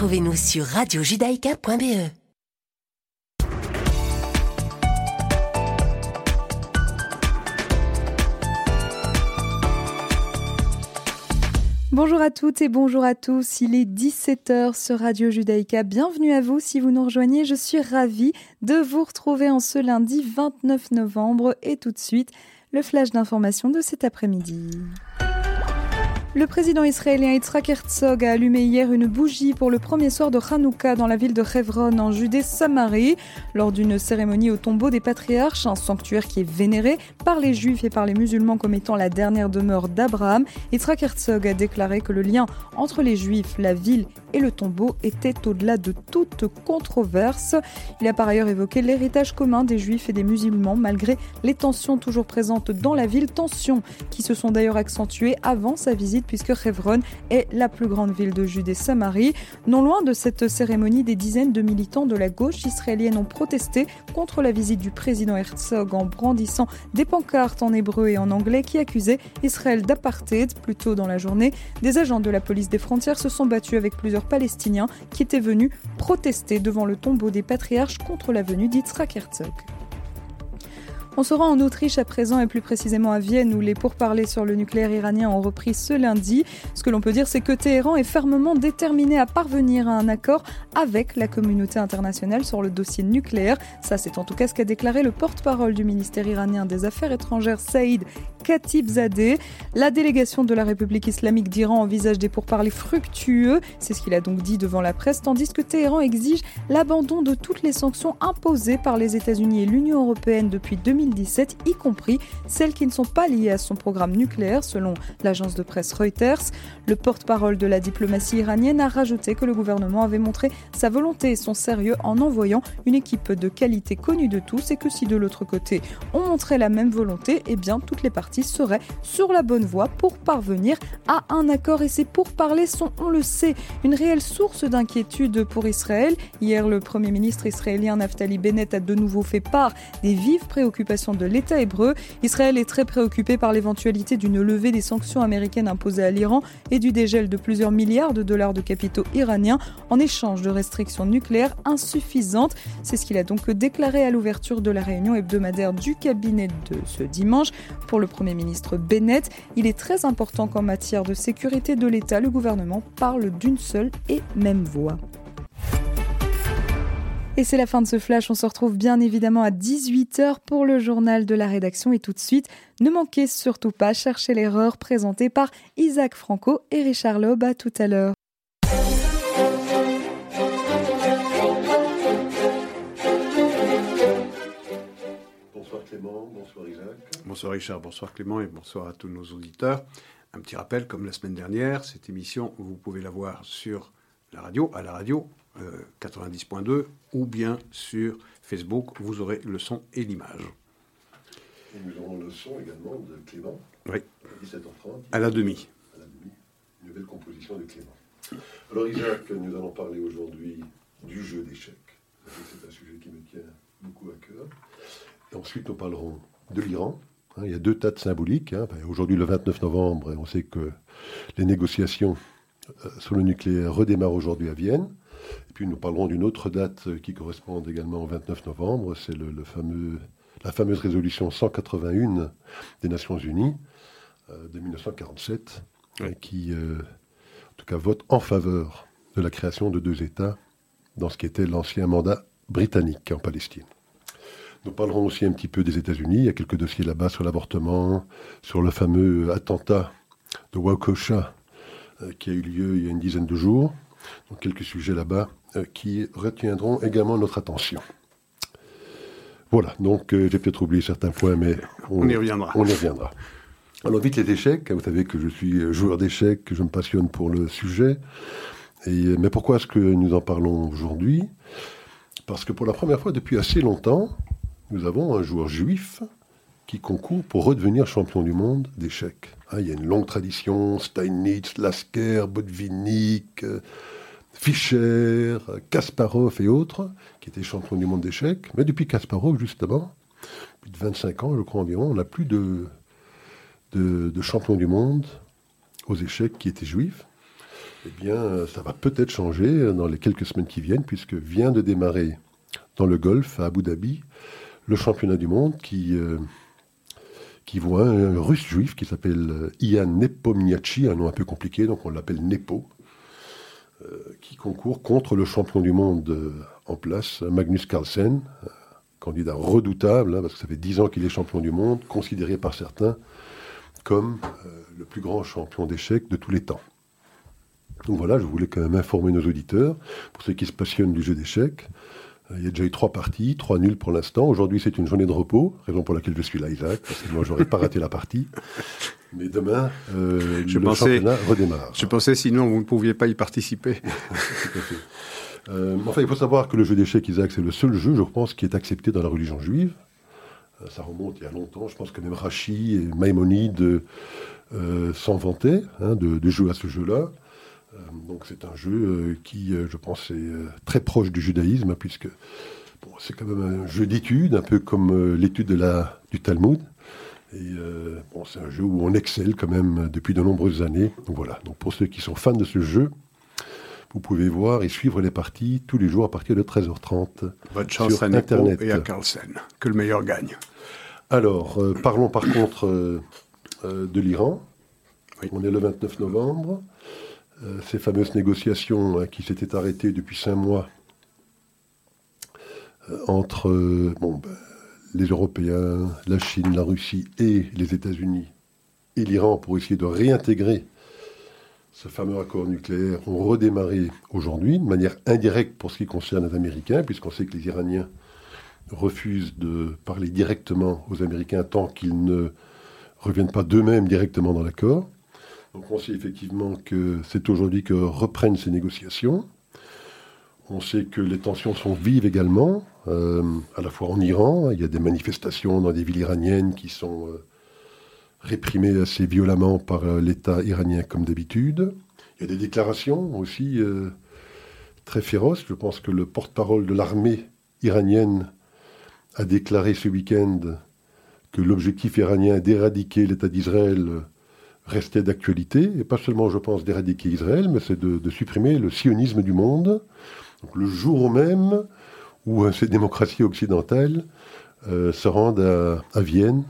Retrouvez-nous sur radiojudaïka.be. Bonjour à toutes et bonjour à tous. Il est 17h sur Radio Judaïka. Bienvenue à vous si vous nous rejoignez. Je suis ravie de vous retrouver en ce lundi 29 novembre et tout de suite le flash d'information de cet après-midi. Le président israélien Yitzhak Herzog a allumé hier une bougie pour le premier soir de Hanouka dans la ville de Hebron en Judée-Samarie, lors d'une cérémonie au tombeau des patriarches, un sanctuaire qui est vénéré par les juifs et par les musulmans comme étant la dernière demeure d'Abraham. Yitzhak Herzog a déclaré que le lien entre les juifs, la ville et le tombeau était au-delà de toute controverse. Il a par ailleurs évoqué l'héritage commun des juifs et des musulmans malgré les tensions toujours présentes dans la ville, tensions qui se sont d'ailleurs accentuées avant sa visite puisque Hebron est la plus grande ville de Judée-Samarie. Non loin de cette cérémonie, des dizaines de militants de la gauche israélienne ont protesté contre la visite du président Herzog en brandissant des pancartes en hébreu et en anglais qui accusaient Israël d'apartheid. Plus tôt dans la journée, des agents de la police des frontières se sont battus avec plusieurs Palestiniens qui étaient venus protester devant le tombeau des patriarches contre la venue d'Yitzhak Herzog. On se rend en Autriche à présent et plus précisément à Vienne où les pourparlers sur le nucléaire iranien ont repris ce lundi. Ce que l'on peut dire c'est que Téhéran est fermement déterminé à parvenir à un accord avec la communauté internationale sur le dossier nucléaire. Ça c'est en tout cas ce qu'a déclaré le porte-parole du ministère iranien des Affaires étrangères Saïd Khatibzadeh. La délégation de la République islamique d'Iran envisage des pourparlers fructueux, c'est ce qu'il a donc dit devant la presse, tandis que Téhéran exige l'abandon de toutes les sanctions imposées par les États-Unis et l'Union européenne depuis 2000 2017, y compris celles qui ne sont pas liées à son programme nucléaire, selon l'agence de presse Reuters. Le porte-parole de la diplomatie iranienne a rajouté que le gouvernement avait montré sa volonté et son sérieux en envoyant une équipe de qualité connue de tous et que si de l'autre côté on montrait la même volonté, eh bien toutes les parties seraient sur la bonne voie pour parvenir à un accord. Et ces pourparlers sont, on le sait, une réelle source d'inquiétude pour Israël. Hier, le Premier ministre israélien Naftali Bennett a de nouveau fait part des vives préoccupations de l'État hébreu. Israël est très préoccupé par l'éventualité d'une levée des sanctions américaines imposées à l'Iran et du dégel de plusieurs milliards de dollars de capitaux iraniens en échange de restrictions nucléaires insuffisantes. C'est ce qu'il a donc déclaré à l'ouverture de la réunion hebdomadaire du cabinet de ce dimanche. Pour le Premier ministre Bennett, il est très important qu'en matière de sécurité de l'État, le gouvernement parle d'une seule et même voix. Et c'est la fin de ce flash. On se retrouve bien évidemment à 18h pour le journal de la rédaction. Et tout de suite, ne manquez surtout pas chercher l'erreur présentée par Isaac Franco et Richard Loeb. À tout à l'heure. Bonsoir Clément, bonsoir Isaac. Bonsoir Richard, bonsoir Clément et bonsoir à tous nos auditeurs. Un petit rappel, comme la semaine dernière, cette émission, vous pouvez la voir sur la radio, à la radio, 90.2 euh, ou bien sur Facebook, vous aurez le son et l'image. Et nous aurons le son également de Clément. Oui. À 17h30. À la demi. À la demi. Une nouvelle composition de Clément. Alors Isaac, nous allons parler aujourd'hui du jeu d'échecs. C'est un sujet qui me tient beaucoup à cœur. Et ensuite, nous parlerons de l'Iran. Hein, il y a deux dates symboliques. Hein. Aujourd'hui, le 29 novembre, on sait que les négociations euh, sur le nucléaire redémarrent aujourd'hui à Vienne. Et puis nous parlerons d'une autre date qui correspond également au 29 novembre, c'est le, fameux, la fameuse résolution 181 des Nations Unies euh, de 1947, qui euh, en tout cas vote en faveur de la création de deux États dans ce qui était l'ancien mandat britannique en Palestine. Nous parlerons aussi un petit peu des États-Unis. Il y a quelques dossiers là-bas sur l'avortement, sur le fameux attentat de Waukesha euh, qui a eu lieu il y a une dizaine de jours. Donc quelques sujets là-bas euh, qui retiendront également notre attention. Voilà, donc euh, j'ai peut-être oublié certains points, mais on, y reviendra. On y reviendra. Alors vite les échecs, vous savez que je suis joueur d'échecs, que je me passionne pour le sujet. Et, mais pourquoi est-ce que nous en parlons aujourd'hui? Parce que pour la première fois depuis assez longtemps, nous avons un joueur juif qui concourt pour redevenir champion du monde d'échecs. Hein, il y a une longue tradition, Steinitz, Lasker, Botvinnik, euh, Fischer, Kasparov et autres, qui étaient champions du monde d'échecs. Mais depuis Kasparov, justement, plus de 25 ans, je crois environ, on n'a plus de, de, champions du monde aux échecs qui étaient juifs. Eh bien, ça va peut-être changer dans les quelques semaines qui viennent, puisque vient de démarrer dans le golf à Abu Dhabi le championnat du monde qui, euh, qui voit un, russe juif qui s'appelle Ian Nepomniachtchi, un nom un peu compliqué, donc on l'appelle Nepo, euh, qui concourt contre le champion du monde euh, en place, Magnus Carlsen, candidat redoutable, hein, parce que ça fait dix ans qu'il est champion du monde, considéré par certains comme le plus grand champion d'échecs de tous les temps. Donc voilà, je voulais quand même informer nos auditeurs, pour ceux qui se passionnent du jeu d'échecs, euh, il y a déjà eu trois parties, trois nuls pour l'instant. Aujourd'hui, c'est une journée de repos, raison pour laquelle je suis là, Isaac, parce que moi, j'aurais pas raté la partie. Mais demain, euh, le championnat redémarre. Je pensais sinon vous ne pouviez pas y participer. Euh, enfin, il faut savoir que le jeu d'échecs, Isaac, c'est le seul jeu, je pense, qui est accepté dans la religion juive. ça remonte il y a longtemps. Je pense que même Rachi et Maïmonide s'en vantaient hein, de, jouer à ce jeu-là. Euh, donc c'est un jeu euh, qui, euh, je pense, est très proche du judaïsme, puisque c'est quand même un jeu d'étude, un peu comme l'étude du Talmud. Et bon, c'est un jeu où on excelle quand même depuis de nombreuses années. Donc voilà. Donc pour ceux qui sont fans de ce jeu, vous pouvez voir et suivre les parties tous les jours à partir de 13h30 Bonne chance sur à Internet et à Carlsen. Que le meilleur gagne. Alors, parlons par contre de l'Iran. On est le 29 novembre. Euh, ces fameuses négociations hein, qui s'étaient arrêtées depuis cinq mois euh, entre euh, ben, les Européens, la Chine, la Russie et les États-Unis et l'Iran pour essayer de réintégrer ce fameux accord nucléaire ont redémarré aujourd'hui de manière indirecte pour ce qui concerne les Américains, puisqu'on sait que les Iraniens refusent de parler directement aux Américains tant qu'ils ne reviennent pas d'eux-mêmes directement dans l'accord. Donc on sait effectivement que c'est aujourd'hui que reprennent ces négociations. On sait que les tensions sont vives également, euh, à la fois en Iran. Il y a des manifestations dans des villes iraniennes qui sont euh, réprimées assez violemment par euh, l'État iranien comme d'habitude. Il y a des déclarations aussi très féroces. Je pense que le porte-parole de l'armée iranienne a déclaré ce week-end que l'objectif iranien est d'éradiquer l'État d'Israël restait d'actualité, et pas seulement, je pense, d'éradiquer Israël, mais c'est de, supprimer le sionisme du monde. le jour même où euh, ces démocraties occidentales euh, se rendent à, Vienne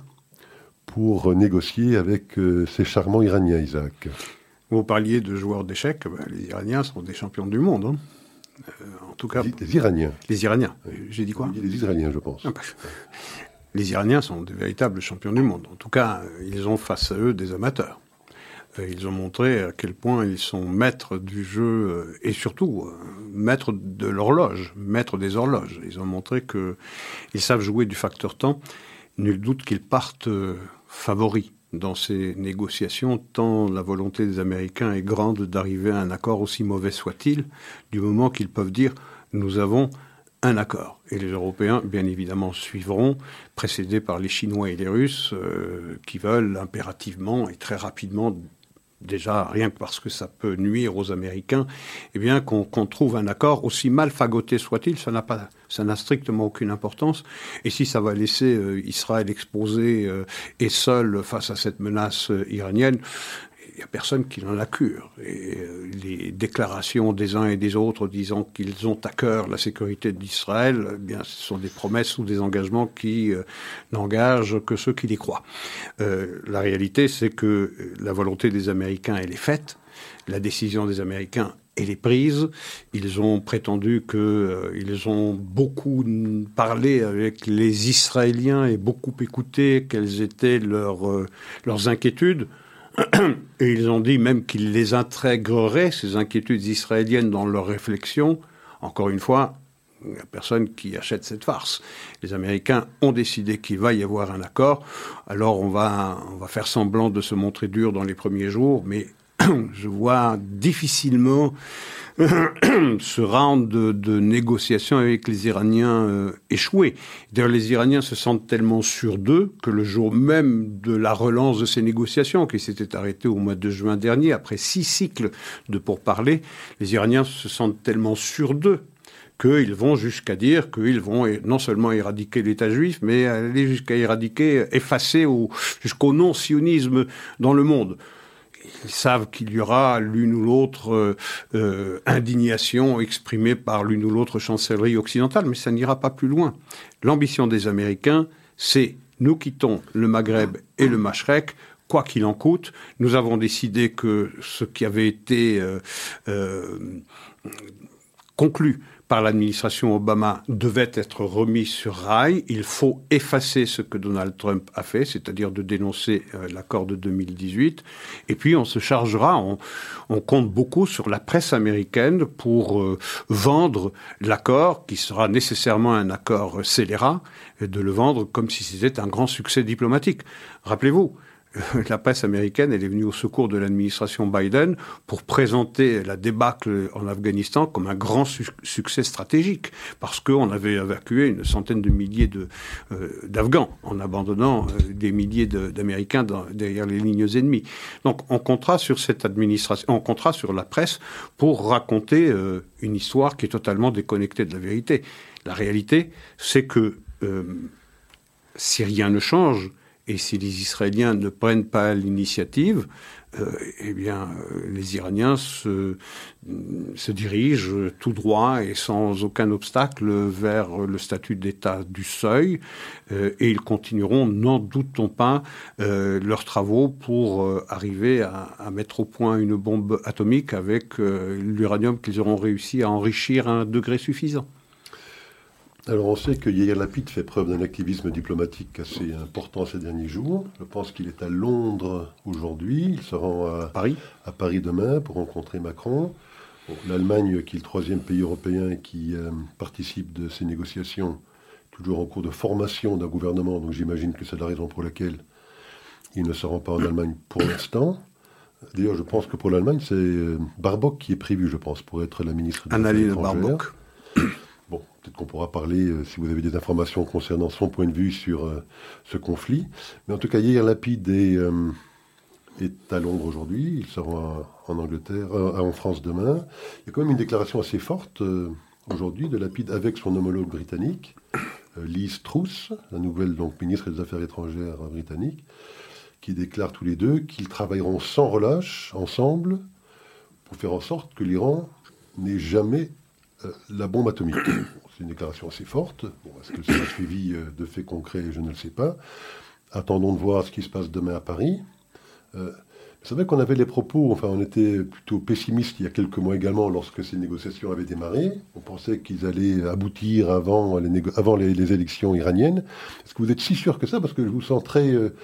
pour négocier avec euh, ces charmants Iraniens, Isaac. Vous parliez de joueurs d'échecs, ben, les Iraniens sont des champions du monde. Hein. en tout cas, les, Iraniens. Les Iraniens. J'ai dit quoi Les Israéliens, je pense. Ah, bah, les Iraniens sont de véritables champions du monde. En tout cas, ils ont face à eux des amateurs. Euh, ils ont montré à quel point ils sont maîtres du jeu euh, et surtout euh, maîtres de l'horloge, maîtres des horloges. Ils ont montré qu'ils savent jouer du facteur temps. Nul doute qu'ils partent favoris dans ces négociations, tant la volonté des Américains est grande d'arriver à un accord aussi mauvais soit-il, du moment qu'ils peuvent dire nous avons un accord. Et les Européens, bien évidemment, suivront, précédés par les Chinois et les Russes, qui veulent impérativement et très rapidement déjà rien que parce que ça peut nuire aux Américains, eh bien qu'on trouve un accord aussi mal fagoté soit-il, ça n'a pas, ça n'a strictement aucune importance. Et si ça va laisser euh, Israël exposé euh, et seul face à cette menace euh, iranienne, n'y a personne qui n'en a cure. Euh, les déclarations des uns et des autres disant qu'ils ont à cœur la sécurité d'Israël, eh bien, ce sont des promesses ou des engagements qui euh, n'engagent que ceux qui les croient. Euh, la réalité, c'est que la volonté des Américains, elle est faite. La décision des Américains, elle est prise. Ils ont prétendu qu'ils ont beaucoup parlé avec les Israéliens et beaucoup écouté quelles étaient leurs inquiétudes. Et ils ont dit même qu'ils les intégreraient, ces inquiétudes israéliennes, dans leurs réflexions. Encore une fois, il n'y a personne qui achète cette farce. Les Américains ont décidé qu'il va y avoir un accord. Alors on va, on va faire semblant de se montrer dur dans les premiers jours, mais je vois difficilement ce round de, négociations avec les Iraniens euh, échouer. D'ailleurs, les Iraniens se sentent tellement sûrs d'eux que le jour même de la relance de ces négociations, qui s'étaient arrêtées au mois de juin dernier, après six cycles de pourparlers, les Iraniens se sentent tellement sûrs d'eux qu'ils vont jusqu'à dire qu'ils vont non seulement éradiquer l'État juif, mais aller jusqu'à éradiquer, effacer jusqu'au non-sionisme dans le monde. Ils savent qu'il y aura l'une ou l'autre euh, euh, indignation exprimée par l'une ou l'autre chancellerie occidentale, mais ça n'ira pas plus loin. L'ambition des Américains, c'est nous quittons le Maghreb et le Machrek, quoi qu'il en coûte. Nous avons décidé que ce qui avait été conclu par l'administration Obama devait être remis sur rail. Il faut effacer ce que Donald Trump a fait, c'est-à-dire de dénoncer euh, l'accord de 2018. Et puis on se chargera, on, compte beaucoup sur la presse américaine pour euh, vendre l'accord, qui sera nécessairement un accord scélérat, et de le vendre comme si c'était un grand succès diplomatique. Rappelez-vous, la presse américaine, est venue au secours de l'administration Biden pour présenter la débâcle en Afghanistan comme un grand succès stratégique, parce qu'on avait évacué une centaine de milliers euh, d'Afghans en abandonnant euh, des milliers d'Américains derrière les lignes ennemies. Donc on comptera sur cette administration, on comptera sur la presse pour raconter euh, une histoire qui est totalement déconnectée de la vérité. La réalité, c'est que si rien ne change, et si les Israéliens ne prennent pas l'initiative, euh, eh bien, euh, les Iraniens se, dirigent tout droit et sans aucun obstacle vers le statut d'État du seuil, euh, et ils continueront, n'en doutons pas, leurs travaux pour arriver à, mettre au point une bombe atomique avec l'uranium qu'ils auront réussi à enrichir à un degré suffisant. Alors on sait que Yair Lapid fait preuve d'un activisme diplomatique assez important ces derniers jours. Je pense qu'il est à Londres aujourd'hui. Il se rend à Paris, à Paris demain pour rencontrer Macron. L'Allemagne, qui est le troisième pays européen qui euh, participe de ces négociations, toujours en cours de formation d'un gouvernement, donc j'imagine que c'est la raison pour laquelle il ne se rend pas en Allemagne pour l'instant. D'ailleurs, je pense que pour l'Allemagne, c'est euh, Barbock qui est prévu, je pense, pour être la ministre des Affaires étrangères. Peut-être qu'on pourra parler, euh, si vous avez des informations concernant son point de vue sur euh, ce conflit. Mais en tout cas, hier, Lapide est, euh, est à Londres aujourd'hui. Il sera en Angleterre, en France demain. Il y a quand même une déclaration assez forte aujourd'hui de Lapide avec son homologue britannique, Liz Truss, la nouvelle ministre des Affaires étrangères britannique, qui déclarent tous les deux qu'ils travailleront sans relâche ensemble pour faire en sorte que l'Iran n'ait jamais la bombe atomique. C'est une déclaration assez forte. Est-ce que sera suivi euh, de faits concrets Je ne le sais pas. Attendons de voir ce qui se passe demain à Paris. Euh, c'est vrai qu'on avait les propos, enfin on était plutôt pessimiste il y a quelques mois également lorsque ces négociations avaient démarré. On pensait qu'ils allaient aboutir avant les, avant les, élections iraniennes. Est-ce que vous êtes si sûr que ça? Parce que je vous sens très euh,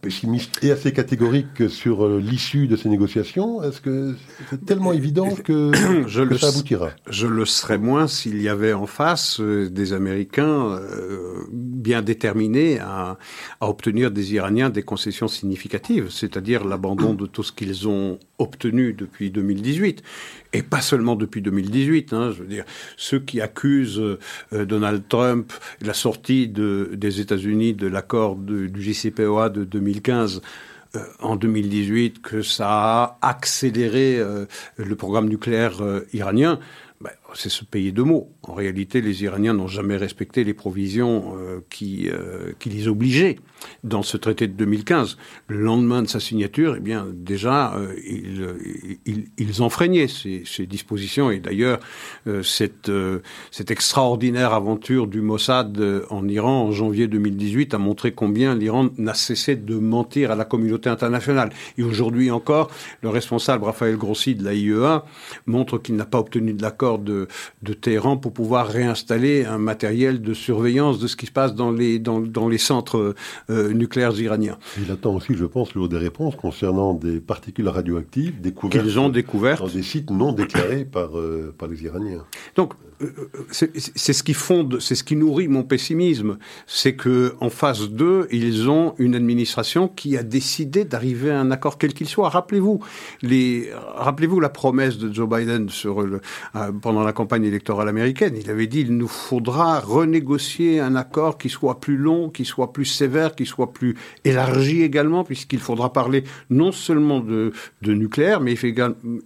pessimiste et assez catégorique sur euh, l'issue de ces négociations. Est-ce que c'est tellement évident que, je ça aboutira? Je le serais moins s'il y avait en face euh, des Américains bien déterminés à, obtenir des Iraniens des concessions significatives, c'est-à-dire l'abandon de tout ce qu'ils ont obtenu depuis 2018 et pas seulement depuis 2018. Hein, je veux dire, ceux qui accusent euh, Donald Trump la sortie de, des États-Unis de l'accord du JCPOA de 2015 euh, en 2018 que ça a accéléré euh, le programme nucléaire iranien. Ben, c'est se payer de mots. En réalité, les Iraniens n'ont jamais respecté les provisions euh, qui, euh, qui les obligeaient dans ce traité de 2015. Le lendemain de sa signature, eh bien, déjà, euh, ils, enfreignaient ces, dispositions. Et d'ailleurs, cette, cette extraordinaire aventure du Mossad en Iran en janvier 2018 a montré combien l'Iran n'a cessé de mentir à la communauté internationale. Et aujourd'hui encore, le responsable Raphaël Grossi de la IEA montre qu'il n'a pas obtenu de l'accord de de, Téhéran pour pouvoir réinstaller un matériel de surveillance de ce qui se passe dans les, dans, dans les centres euh, nucléaires iraniens. Il attend aussi, je pense, des réponses concernant des particules radioactives découvertes qu'ils ont découvertes dans des sites non déclarés par, euh, par les Iraniens. Donc, c'est ce qui fonde, c'est ce qui nourrit mon pessimisme, c'est que en phase 2, ils ont une administration qui a décidé d'arriver à un accord quel qu'il soit. Rappelez-vous les, rappelez-vous la promesse de Joe Biden le, pendant la campagne électorale américaine. Il avait dit il nous faudra renégocier un accord qui soit plus long, qui soit plus sévère, qui soit plus élargi également, puisqu'il faudra parler non seulement de, de nucléaire, mais il fait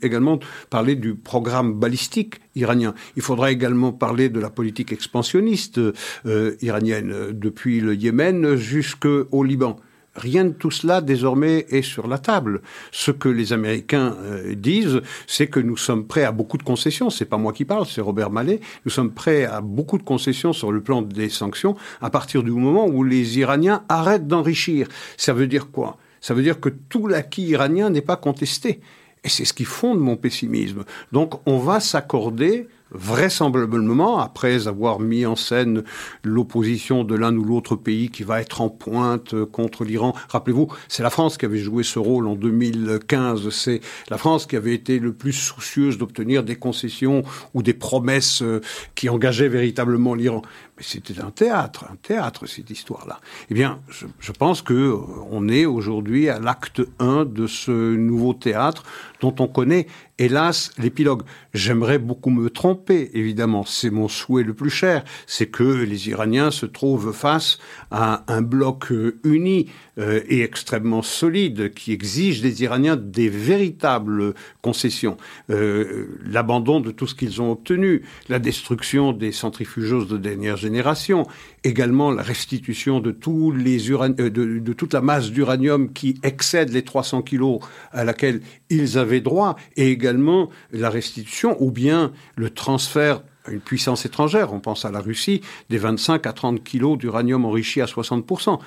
également parler du programme balistique iranien. Il faudra également parler de la politique expansionniste euh, iranienne, depuis le Yémen jusqu'au Liban. rien de tout cela désormais est sur la table. Ce que les Américains euh, disent, c'est que nous sommes prêts à beaucoup de concessions. C'est pas moi qui parle, c'est Robert Mallet. Nous sommes prêts à beaucoup de concessions sur le plan des sanctions à partir du moment où les Iraniens arrêtent d'enrichir. Ça veut dire quoi? Ça veut dire que tout l'acquis iranien n'est pas contesté. Et c'est ce qui fonde mon pessimisme. Donc on va s'accorder vraisemblablement, après avoir mis en scène l'opposition de l'un ou l'autre pays qui va être en pointe contre l'Iran. Rappelez-vous, c'est la France qui avait joué ce rôle en 2015. C'est la France qui avait été le plus soucieuse d'obtenir des concessions ou des promesses euh, qui engageaient véritablement l'Iran. Mais c'était un théâtre, un théâtre, cette histoire-là. Eh bien, je, je pense que euh, on est aujourd'hui à l'acte 1 de ce nouveau théâtre dont on connaît, hélas, l'épilogue. J'aimerais beaucoup me tromper, évidemment. C'est mon souhait le plus cher. C'est que les Iraniens se trouvent face à un bloc euh, uni euh, et extrêmement solide qui exige des Iraniens des véritables concessions. Euh, l'abandon de tout ce qu'ils ont obtenu, la destruction des centrifugeuses de dernière génération, également la restitution de, tous les de, de toute la masse d'uranium qui excède les 300 kilos à laquelle ils avaient droit, et également la restitution ou bien le transfert à une puissance étrangère, on pense à la Russie, des 25 à 30 kilos d'uranium enrichi à 60%.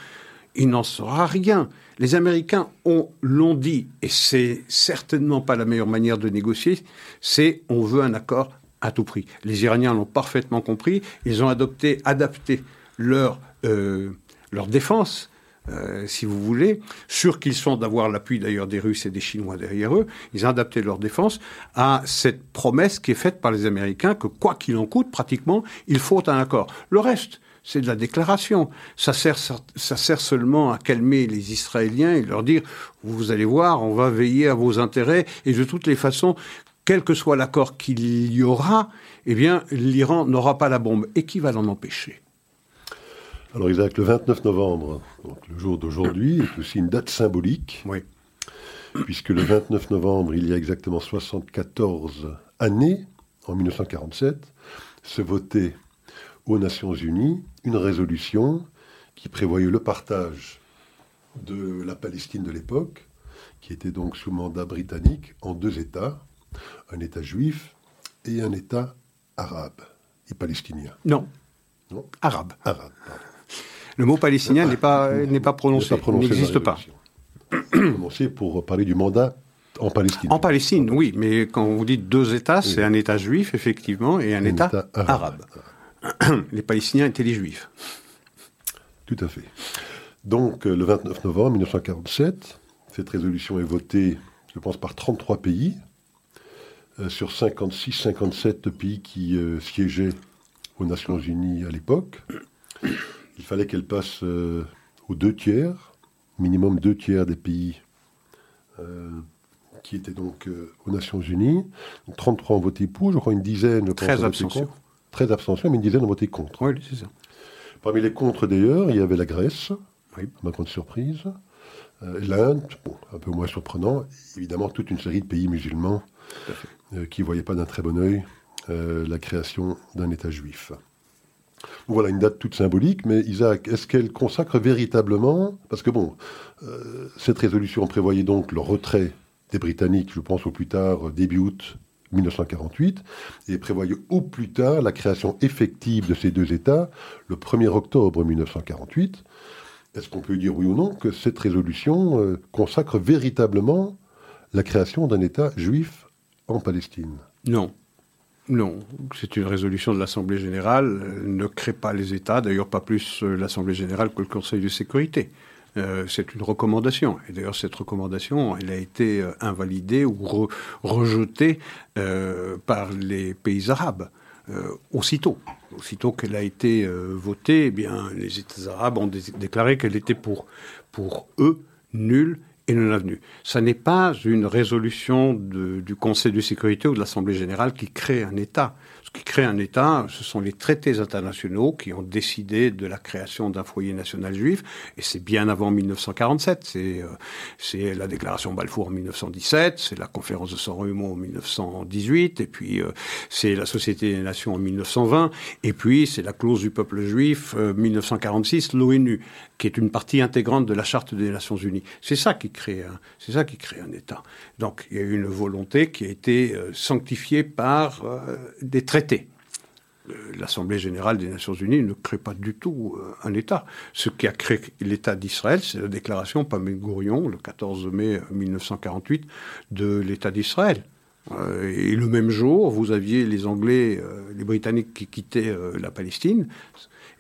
Il n'en sera rien. Les Américains ont l'ont dit, et c'est certainement pas la meilleure manière de négocier, c'est on veut un accord à tout prix. Les Iraniens l'ont parfaitement compris, ils ont adopté, adapté leur, euh, défense euh, si vous voulez, sûrs qu'ils sont d'avoir l'appui d'ailleurs des Russes et des Chinois derrière eux, ils ont adapté leur défense à cette promesse qui est faite par les Américains que quoi qu'il en coûte, pratiquement, il faut un accord. Le reste, c'est de la déclaration. Ça sert, ça sert seulement à calmer les Israéliens et leur dire, vous allez voir, on va veiller à vos intérêts et de toutes les façons, quel que soit l'accord qu'il y aura, eh bien, l'Iran n'aura pas la bombe. Et qui va l'en empêcher? Alors Isaac, le 29 novembre, donc le jour d'aujourd'hui, est aussi une date symbolique. Oui. Puisque le 29 novembre, il y a exactement 74 années, en 1947, se votait aux Nations Unies une résolution qui prévoyait le partage de la Palestine de l'époque, qui était donc sous mandat britannique, en deux États, un État juif et un État arabe et palestinien. Non. Non Arabe. Arabe, pardon. Le mot palestinien n'est pas, n'est pas prononcé, n'existe pas. Prononcé pour parler du mandat en Palestine. En Palestine, oui, mais quand vous dites deux États, c'est un État juif, effectivement, et un, État, arabe. Les Palestiniens étaient les Juifs. Tout à fait. Donc, euh, le 29 novembre 1947, cette résolution est votée, je pense, par 33 pays, euh, sur 56-57 pays qui euh, siégeaient aux Nations Unies à l'époque il fallait qu'elle passe euh, aux deux tiers, minimum deux tiers des pays qui étaient donc aux Nations Unies. 33 ont voté pour, je crois une dizaine. 13 abstentions. 13 abstentions, mais une dizaine ont voté contre. Oui, c'est ça. Parmi les contre, d'ailleurs, il y avait la Grèce, oui. ma grande surprise, l'Inde, un peu moins surprenant, évidemment toute une série de pays musulmans qui ne voyaient pas d'un très bon œil la création d'un État juif. Voilà une date toute symbolique, mais Isaac, est-ce qu'elle consacre véritablement Parce que bon, euh, cette résolution prévoyait donc le retrait des Britanniques, je pense au plus tard début août 1948, et prévoyait au plus tard la création effective de ces deux États le 1er octobre 1948. Est-ce qu'on peut dire oui ou non que cette résolution euh, consacre véritablement la création d'un État juif en Palestine? Non. Non, c'est une résolution de l'Assemblée générale, Elle ne crée pas les États, d'ailleurs pas plus euh, l'Assemblée générale que le Conseil de sécurité. Euh, c'est une recommandation. Et d'ailleurs, cette recommandation, elle a été euh, invalidée ou rejetée par les pays arabes. aussitôt, aussitôt qu'elle a été votée, eh bien, les États arabes ont déclaré qu'elle était pour, eux nulle et non avenu. Ça n'est pas une résolution du Conseil de sécurité ou de l'Assemblée générale qui crée un État. Ce qui crée un État, ce sont les traités internationaux qui ont décidé de la création d'un foyer national juif, et c'est bien avant 1947. C'est, euh, la déclaration Balfour en 1917, c'est la conférence de San en 1918, et puis euh, c'est la Société des Nations en 1920, et puis c'est la clause du peuple juif 1946, euh, l'ONU, qui est une partie intégrante de la Charte des Nations Unies. C'est ça qui crée un, c'est ça qui crée un État. Donc il y a eu une volonté qui a été sanctifiée par des traités euh, L'Assemblée générale des Nations unies ne crée pas du tout euh, un État. Ce qui a créé l'État d'Israël, c'est la déclaration par Gourion, le 14 mai 1948, de l'État d'Israël. Euh, et le même jour, vous aviez les Anglais, les Britanniques qui quittaient la Palestine,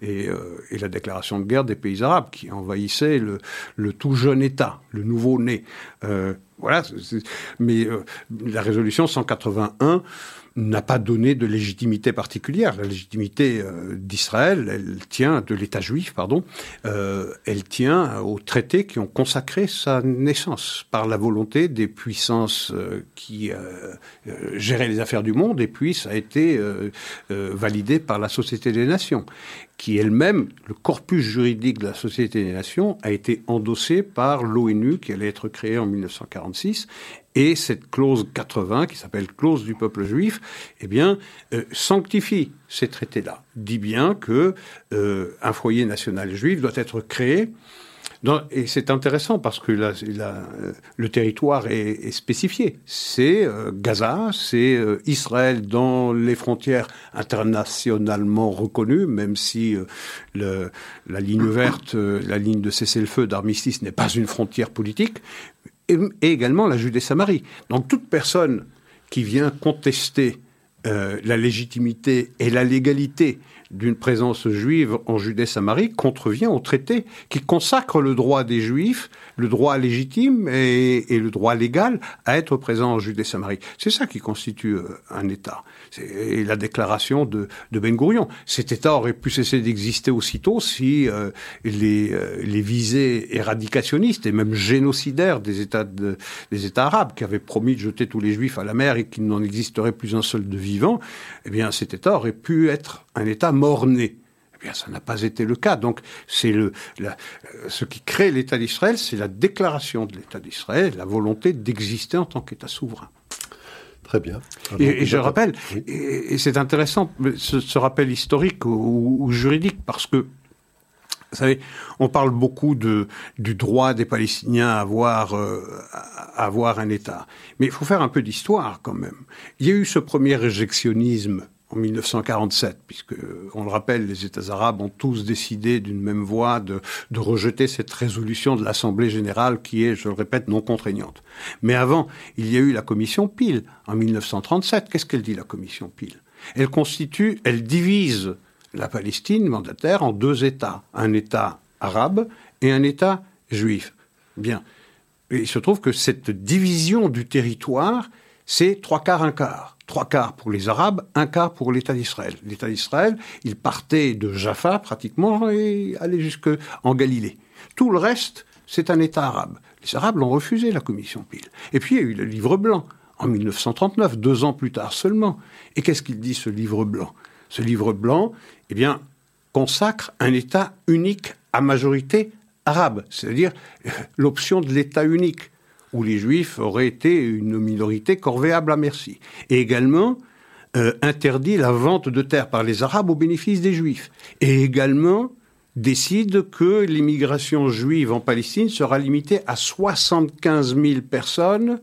et, la déclaration de guerre des pays arabes qui envahissaient le, tout jeune État, le nouveau-né. voilà, mais la résolution 181 n'a pas donné de légitimité particulière. La légitimité euh, d'Israël, elle tient, de l'État juif, pardon, euh, elle tient aux traités qui ont consacré sa naissance par la volonté des puissances euh, qui géraient les affaires du monde, et puis ça a été validé par la Société des Nations qui elle-même, le corpus juridique de la Société des Nations, a été endossé par l'ONU qui allait être créée en 1946 et cette clause 80, qui s'appelle clause du peuple juif, eh bien, euh, sanctifie ces traités-là. Dit bien que euh, un foyer national juif doit être créé. Et c'est intéressant parce que le territoire est, spécifié. C'est euh, Gaza, c'est Israël dans les frontières internationalement reconnues, même si le, la ligne verte, la ligne de cessez-le-feu d'armistice n'est pas une frontière politique, et, également la Judée-Samarie. Donc toute personne qui vient contester euh, la légitimité et la légalité d'une présence juive en Judée-Samarie contrevient au traité qui consacre le droit des Juifs, le droit légitime et, le droit légal à être présent en Judée-Samarie. C'est ça qui constitue euh, un État. C'est la déclaration de, Ben Gourion. Cet État aurait pu cesser d'exister aussitôt si euh, les, euh, les visées éradicationnistes et même génocidaires des États, arabes qui avaient promis de jeter tous les Juifs à la mer et qu'il n'en existerait plus un seul de vivant, eh bien cet État aurait pu être un État mort-né. Eh bien, ça n'a pas été le cas. Donc, euh, ce qui crée l'État d'Israël, c'est la déclaration de l'État d'Israël, la volonté d'exister en tant qu'État souverain. Très bien. et, je rappelle, et, c'est intéressant ce, rappel historique ou, juridique parce que vous savez, on parle beaucoup de, du droit des Palestiniens à avoir, euh, à avoir un État. Mais il faut faire un peu d'histoire quand même. Il y a eu ce premier réjectionnisme en 1947, puisque, on le rappelle, les États arabes ont tous décidé d'une même voix de, rejeter cette résolution de l'Assemblée générale qui est, je le répète, non contraignante. Mais avant, il y a eu la commission Peel en 1937. Qu'est-ce qu'elle dit, la commission Peel? Elle constitue, elle divise la Palestine mandataire en deux États, un État arabe et un État juif. Bien. il se trouve que cette division du territoire, c'est trois quarts, un quart trois quarts pour les Arabes, un quart pour l'État d'Israël. L'État d'Israël, il partait de Jaffa pratiquement et allait jusque en Galilée. Tout le reste, c'est un État arabe. Les Arabes l'ont refusé, la commission Peel. Et puis il y a eu le livre blanc en 1939, deux ans plus tard seulement. Et qu'est-ce qu'il dit ce livre blanc? Ce livre blanc, eh bien, consacre un État unique à majorité arabe, c'est-à-dire l'option de l'État unique où les Juifs auraient été une minorité corvéable à merci. Et également euh, interdit la vente de terres par les Arabes au bénéfice des Juifs. Et également décide que l'immigration juive en Palestine sera limitée à 75 000 personnes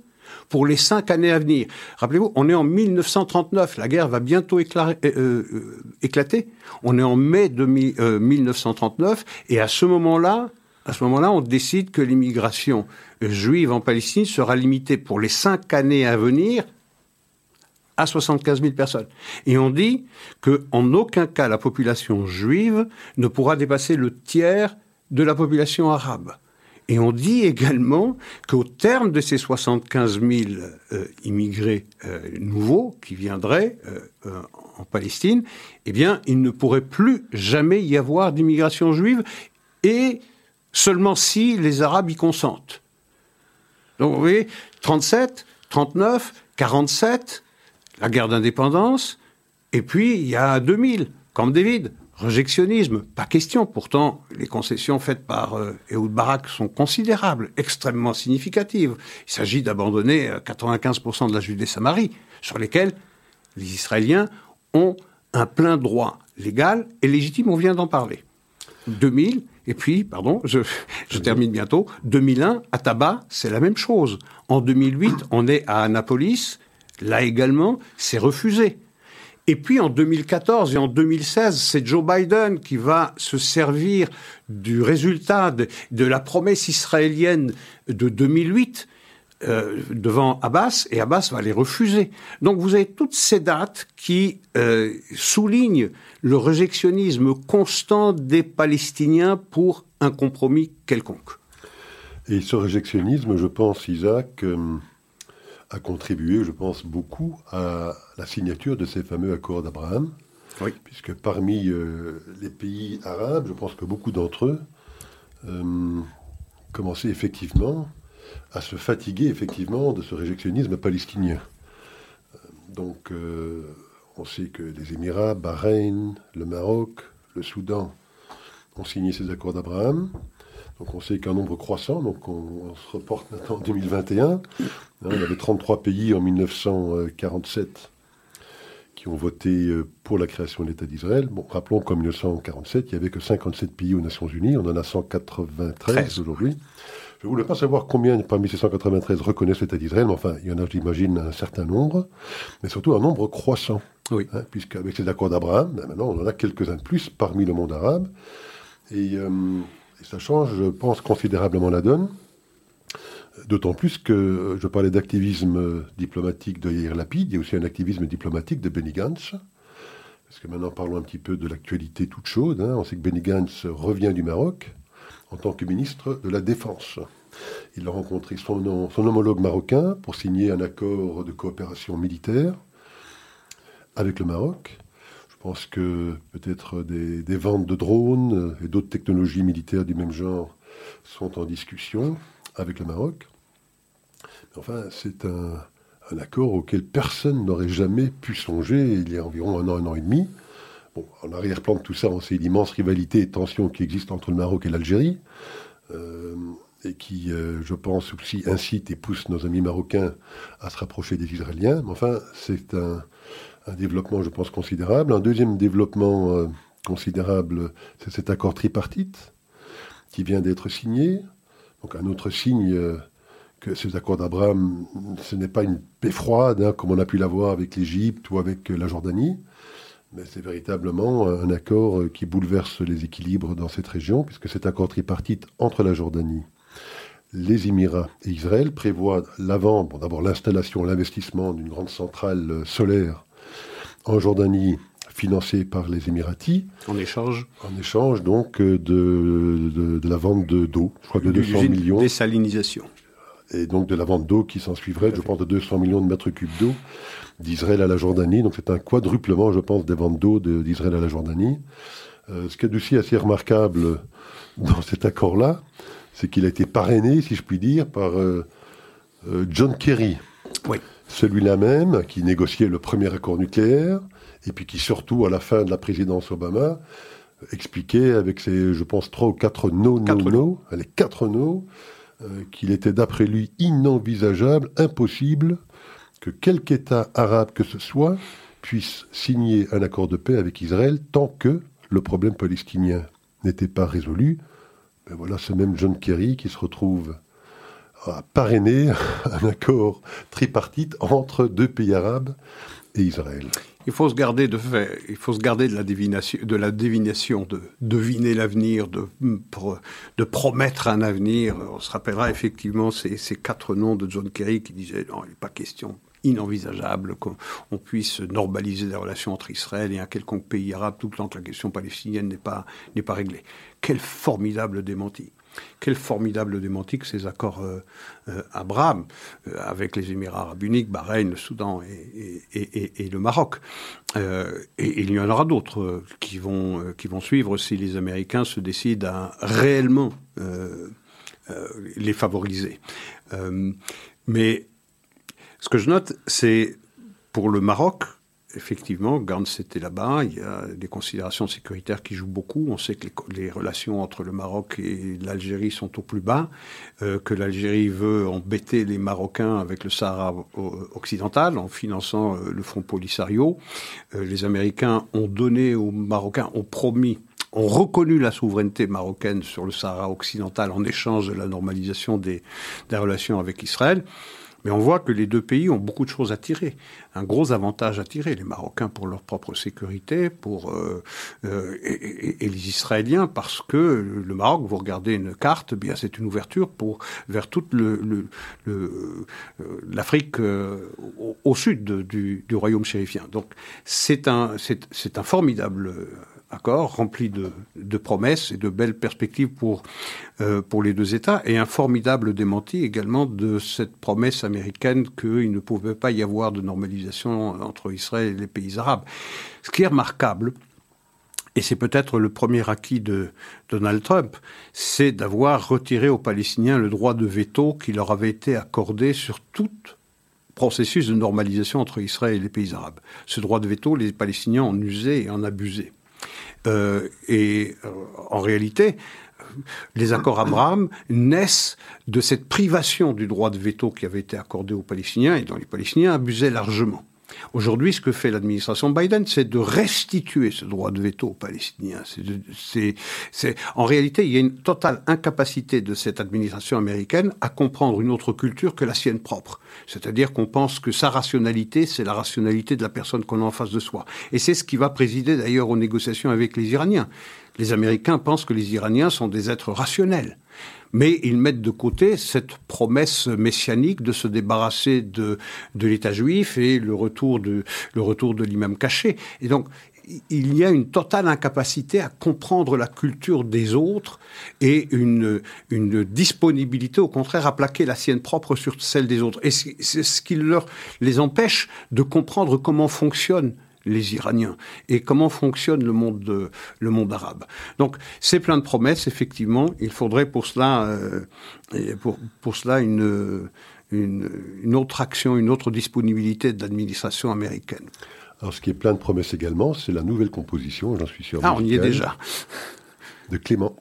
pour les cinq années à venir. Rappelez-vous, on est en 1939, la guerre va bientôt euh, euh, éclater. On est en mai de 1939, et à ce à ce moment-là, on décide que l'immigration juive en Palestine sera limitée pour les cinq années à venir à 75 000 personnes. Et on dit qu'en aucun cas la population juive ne pourra dépasser le tiers de la population arabe. Et on dit également qu'au terme de ces 75 000 euh, immigrés euh, nouveaux qui viendraient euh, en Palestine, eh bien, il ne pourrait plus jamais y avoir d'immigration juive et seulement si les Arabes y consentent. Donc vous voyez, 37, 39, 47, la guerre d'indépendance, et puis il y a 2000, Camp David, rejectionnisme, pas question. Pourtant, les concessions faites par euh, Ehud Barak sont considérables, extrêmement significatives. Il s'agit d'abandonner 95% euh, de la Judée-Samarie, sur lesquels les Israéliens ont un plein droit légal et légitime. On vient d'en parler. 2000, et puis, pardon, je, termine bientôt, 2001, à Tabac, c'est la même chose. En 2008, on est à Annapolis, là également, c'est refusé. Et puis en 2014 et en 2016, c'est Joe Biden qui va se servir du résultat de, la promesse israélienne de 2008 euh, devant Abbas, et Abbas va les refuser. Donc vous avez toutes ces dates qui euh, soulignent le réjectionnisme constant des Palestiniens pour un compromis quelconque. Et ce réjectionnisme, je pense, Isaac, euh, a contribué, je pense, beaucoup à la signature de ces fameux accords d'Abraham. Oui. Puisque parmi les pays arabes, je pense que beaucoup d'entre eux commençaient effectivement à se fatiguer effectivement de ce réjectionnisme palestinien. Donc, euh, on sait que les Émirats, Bahreïn, le Maroc, le Soudan ont signé ces accords d'Abraham. Donc on sait qu'un nombre croissant, donc on, se reporte maintenant en 2021. Hein, il y avait 33 pays en 1947 qui ont voté euh, pour la création de l'État d'Israël. Bon, rappelons qu'en 1947, il n'y avait que 57 pays aux Nations Unies, on en a 193 aujourd'hui. Je ne voulais pas savoir combien parmi ces 193 reconnaissent l'État d'Israël, mais enfin, il y en a, j'imagine, un certain nombre, mais surtout un nombre croissant. Oui. Hein, Puisqu'avec ces accords d'Abraham, ben maintenant, on en a quelques-uns de plus parmi le monde arabe. Et euh, et ça change, je pense, considérablement la donne. D'autant plus que je parlais d'activisme diplomatique de Yair Lapid, il y a aussi un activisme diplomatique de Benny Gantz. Parce que maintenant, parlons un petit peu de l'actualité toute chaude. Hein. On sait que Benny Gantz revient du Maroc en tant que ministre de la Défense. Il a rencontré son, homologue marocain pour signer un accord de coopération militaire avec le Maroc. Je pense que peut-être des, ventes de drones et d'autres technologies militaires du même genre sont en discussion avec le Maroc. enfin, c'est un, accord auquel personne n'aurait jamais pu songer il y a environ un an, un an et demi. En arrière-plan de tout ça, on sait l'immense rivalité et tension qui existe entre le Maroc et l'Algérie, euh, et qui, euh, je pense, aussi incite et pousse nos amis marocains à se rapprocher des Israéliens. Mais enfin, c'est un, développement, je pense, considérable. Un deuxième développement euh, considérable, c'est cet accord tripartite qui vient d'être signé. Donc un autre signe que ces accords d'Abraham, ce n'est pas une paix froide, hein, comme on a pu l'avoir avec l'Égypte ou avec la Jordanie, mais c'est véritablement un accord qui bouleverse les équilibres dans cette région, puisque cet accord tripartite entre la Jordanie, les Émirats et Israël prévoit l'avant, bon, d'abord l'installation, l'investissement d'une grande centrale solaire en Jordanie financé par les Émiratis. En échange En échange, donc, de, de, la vente d'eau, je crois de 200 millions. Désalinisation. Et donc de la vente d'eau qui s'en suivrait, je pense, de 200 millions de mètres cubes d'eau d'Israël à la Jordanie. Donc c'est un quadruplement, je pense, des ventes d'eau d'Israël à la Jordanie. Euh, ce qui est aussi assez remarquable dans cet accord-là, c'est qu'il a été parrainé, si je puis dire, par euh, euh, John Kerry. Oui celui-là même qui négociait le premier accord nucléaire, et puis qui surtout, à la fin de la présidence Obama, expliquait avec ses, je pense, trois ou quatre no, no, no, les quatre no, euh, qu'il était d'après lui inenvisageable, impossible, que quelque État arabe que ce soit puisse signer un accord de paix avec Israël tant que le problème palestinien n'était pas résolu. Ben voilà ce même John Kerry qui se retrouve a parrainé un accord tripartite entre deux pays arabes et Israël. Il faut se garder de fait, il faut se garder de la divination, de la divination, de deviner l'avenir, de, de promettre un avenir. On se rappellera effectivement ces, ces quatre noms de John Kerry qui disaient non, il n'est pas question inenvisageable qu'on puisse normaliser les relations entre Israël et un quelconque pays arabe tout le temps que la question palestinienne n'est pas, n'est pas réglée. Quel formidable démenti. Quel formidable démenti que ces accords euh, euh, Abraham euh, avec les Émirats arabes unis, Bahreïn, le Soudan et, le Maroc. et, il y en aura d'autres qui, vont, qui vont suivre si les Américains se décident à réellement les favoriser. mais ce que je note, c'est pour le Maroc, effectivement, Gantz était là-bas. Il y a des considérations sécuritaires qui jouent beaucoup. On sait que les, relations entre le Maroc et l'Algérie sont au plus bas, euh, que l'Algérie veut embêter les Marocains avec le Sahara occidental en finançant euh, le Front Polisario. Euh, les Américains ont donné aux Marocains, ont promis ont reconnu la souveraineté marocaine sur le Sahara occidental en échange de la normalisation des, des relations avec Israël. Mais on voit que les deux pays ont beaucoup de choses à tirer, un gros avantage à tirer, les Marocains pour leur propre sécurité, pour euh, euh, et, les Israéliens parce que le Maroc, vous regardez une carte, eh bien c'est une ouverture pour vers toute le, euh, l'Afrique au, sud du, du, royaume chérifien. Donc c'est un c'est un formidable accord rempli de, promesses et de belles perspectives pour, euh, pour les deux États, et un formidable démenti également de cette promesse américaine qu'il ne pouvait pas y avoir de normalisation entre Israël et les pays arabes. Ce qui est remarquable, et c'est peut-être le premier acquis de Donald Trump, c'est d'avoir retiré aux Palestiniens le droit de veto qui leur avait été accordé sur tout processus de normalisation entre Israël et les pays arabes. Ce droit de veto, les Palestiniens en usaient et en abusaient. Euh, et euh, en réalité, les accords Abraham naissent de cette privation du droit de veto qui avait été accordé aux Palestiniens et dont les Palestiniens abusaient largement. Aujourd'hui, ce que fait l'administration Biden, c'est de restituer ce droit de veto aux Palestiniens. En réalité, il y a une totale incapacité de cette administration américaine à comprendre une autre culture que la sienne propre. C'est-à-dire qu'on pense que sa rationalité, c'est la rationalité de la personne qu'on a en face de soi. Et c'est ce qui va présider d'ailleurs aux négociations avec les Iraniens. Les Américains pensent que les Iraniens sont des êtres rationnels mais ils mettent de côté cette promesse messianique de se débarrasser de, de l'État juif et le retour de, le retour de l'imam caché. Et donc, il y a une totale incapacité à comprendre la culture des autres et une, une disponibilité, au contraire, à plaquer la sienne propre sur celle des autres. Et c'est ce qui leur, les empêche de comprendre comment fonctionne les Iraniens et comment fonctionne le monde, le monde arabe. Donc c'est plein de promesses, effectivement. Il faudrait pour cela, euh, pour, pour cela une, une, une, autre action, une autre disponibilité de l'administration américaine. Alors ce qui est plein de promesses également, c'est la nouvelle composition, j'en suis sûr. Ah, on y est déjà. De Clément.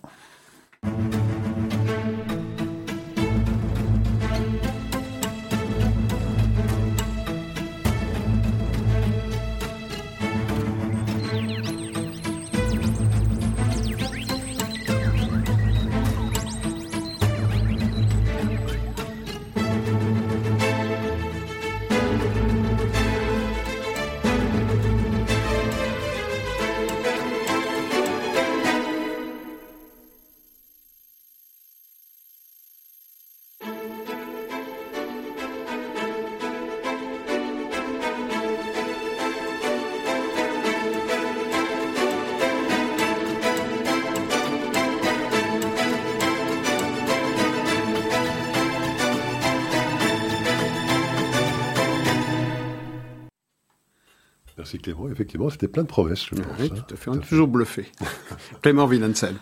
Effectivement, c'était plein de promesses, je pense. Oui, hein. tout à fait. On est toujours bluffé. Clément Villancel.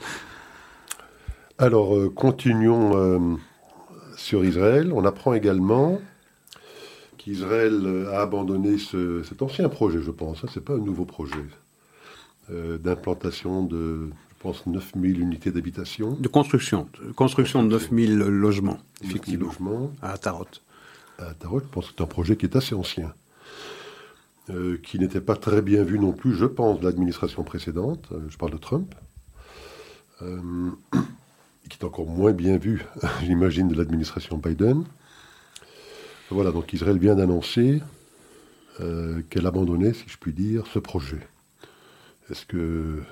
Alors, euh, continuons euh, sur Israël. On apprend également qu'Israël euh, a abandonné cet ancien projet, je pense. Hein, ce n'est pas un nouveau projet d'implantation de, je pense, 9000 unités d'habitation. De construction. De construction de 9000 logements, effectivement. logements. À Atarot. À Atarot, je pense que c'est un projet qui est assez ancien. Euh, qui n'était pas très bien vu non plus, je pense, de l'administration précédente, euh, je parle de Trump, euh, qui est encore moins bien vu, j'imagine, de l'administration Biden. Voilà, donc Israël vient d'annoncer qu'elle abandonnait, si je puis dire, ce projet. Est-ce que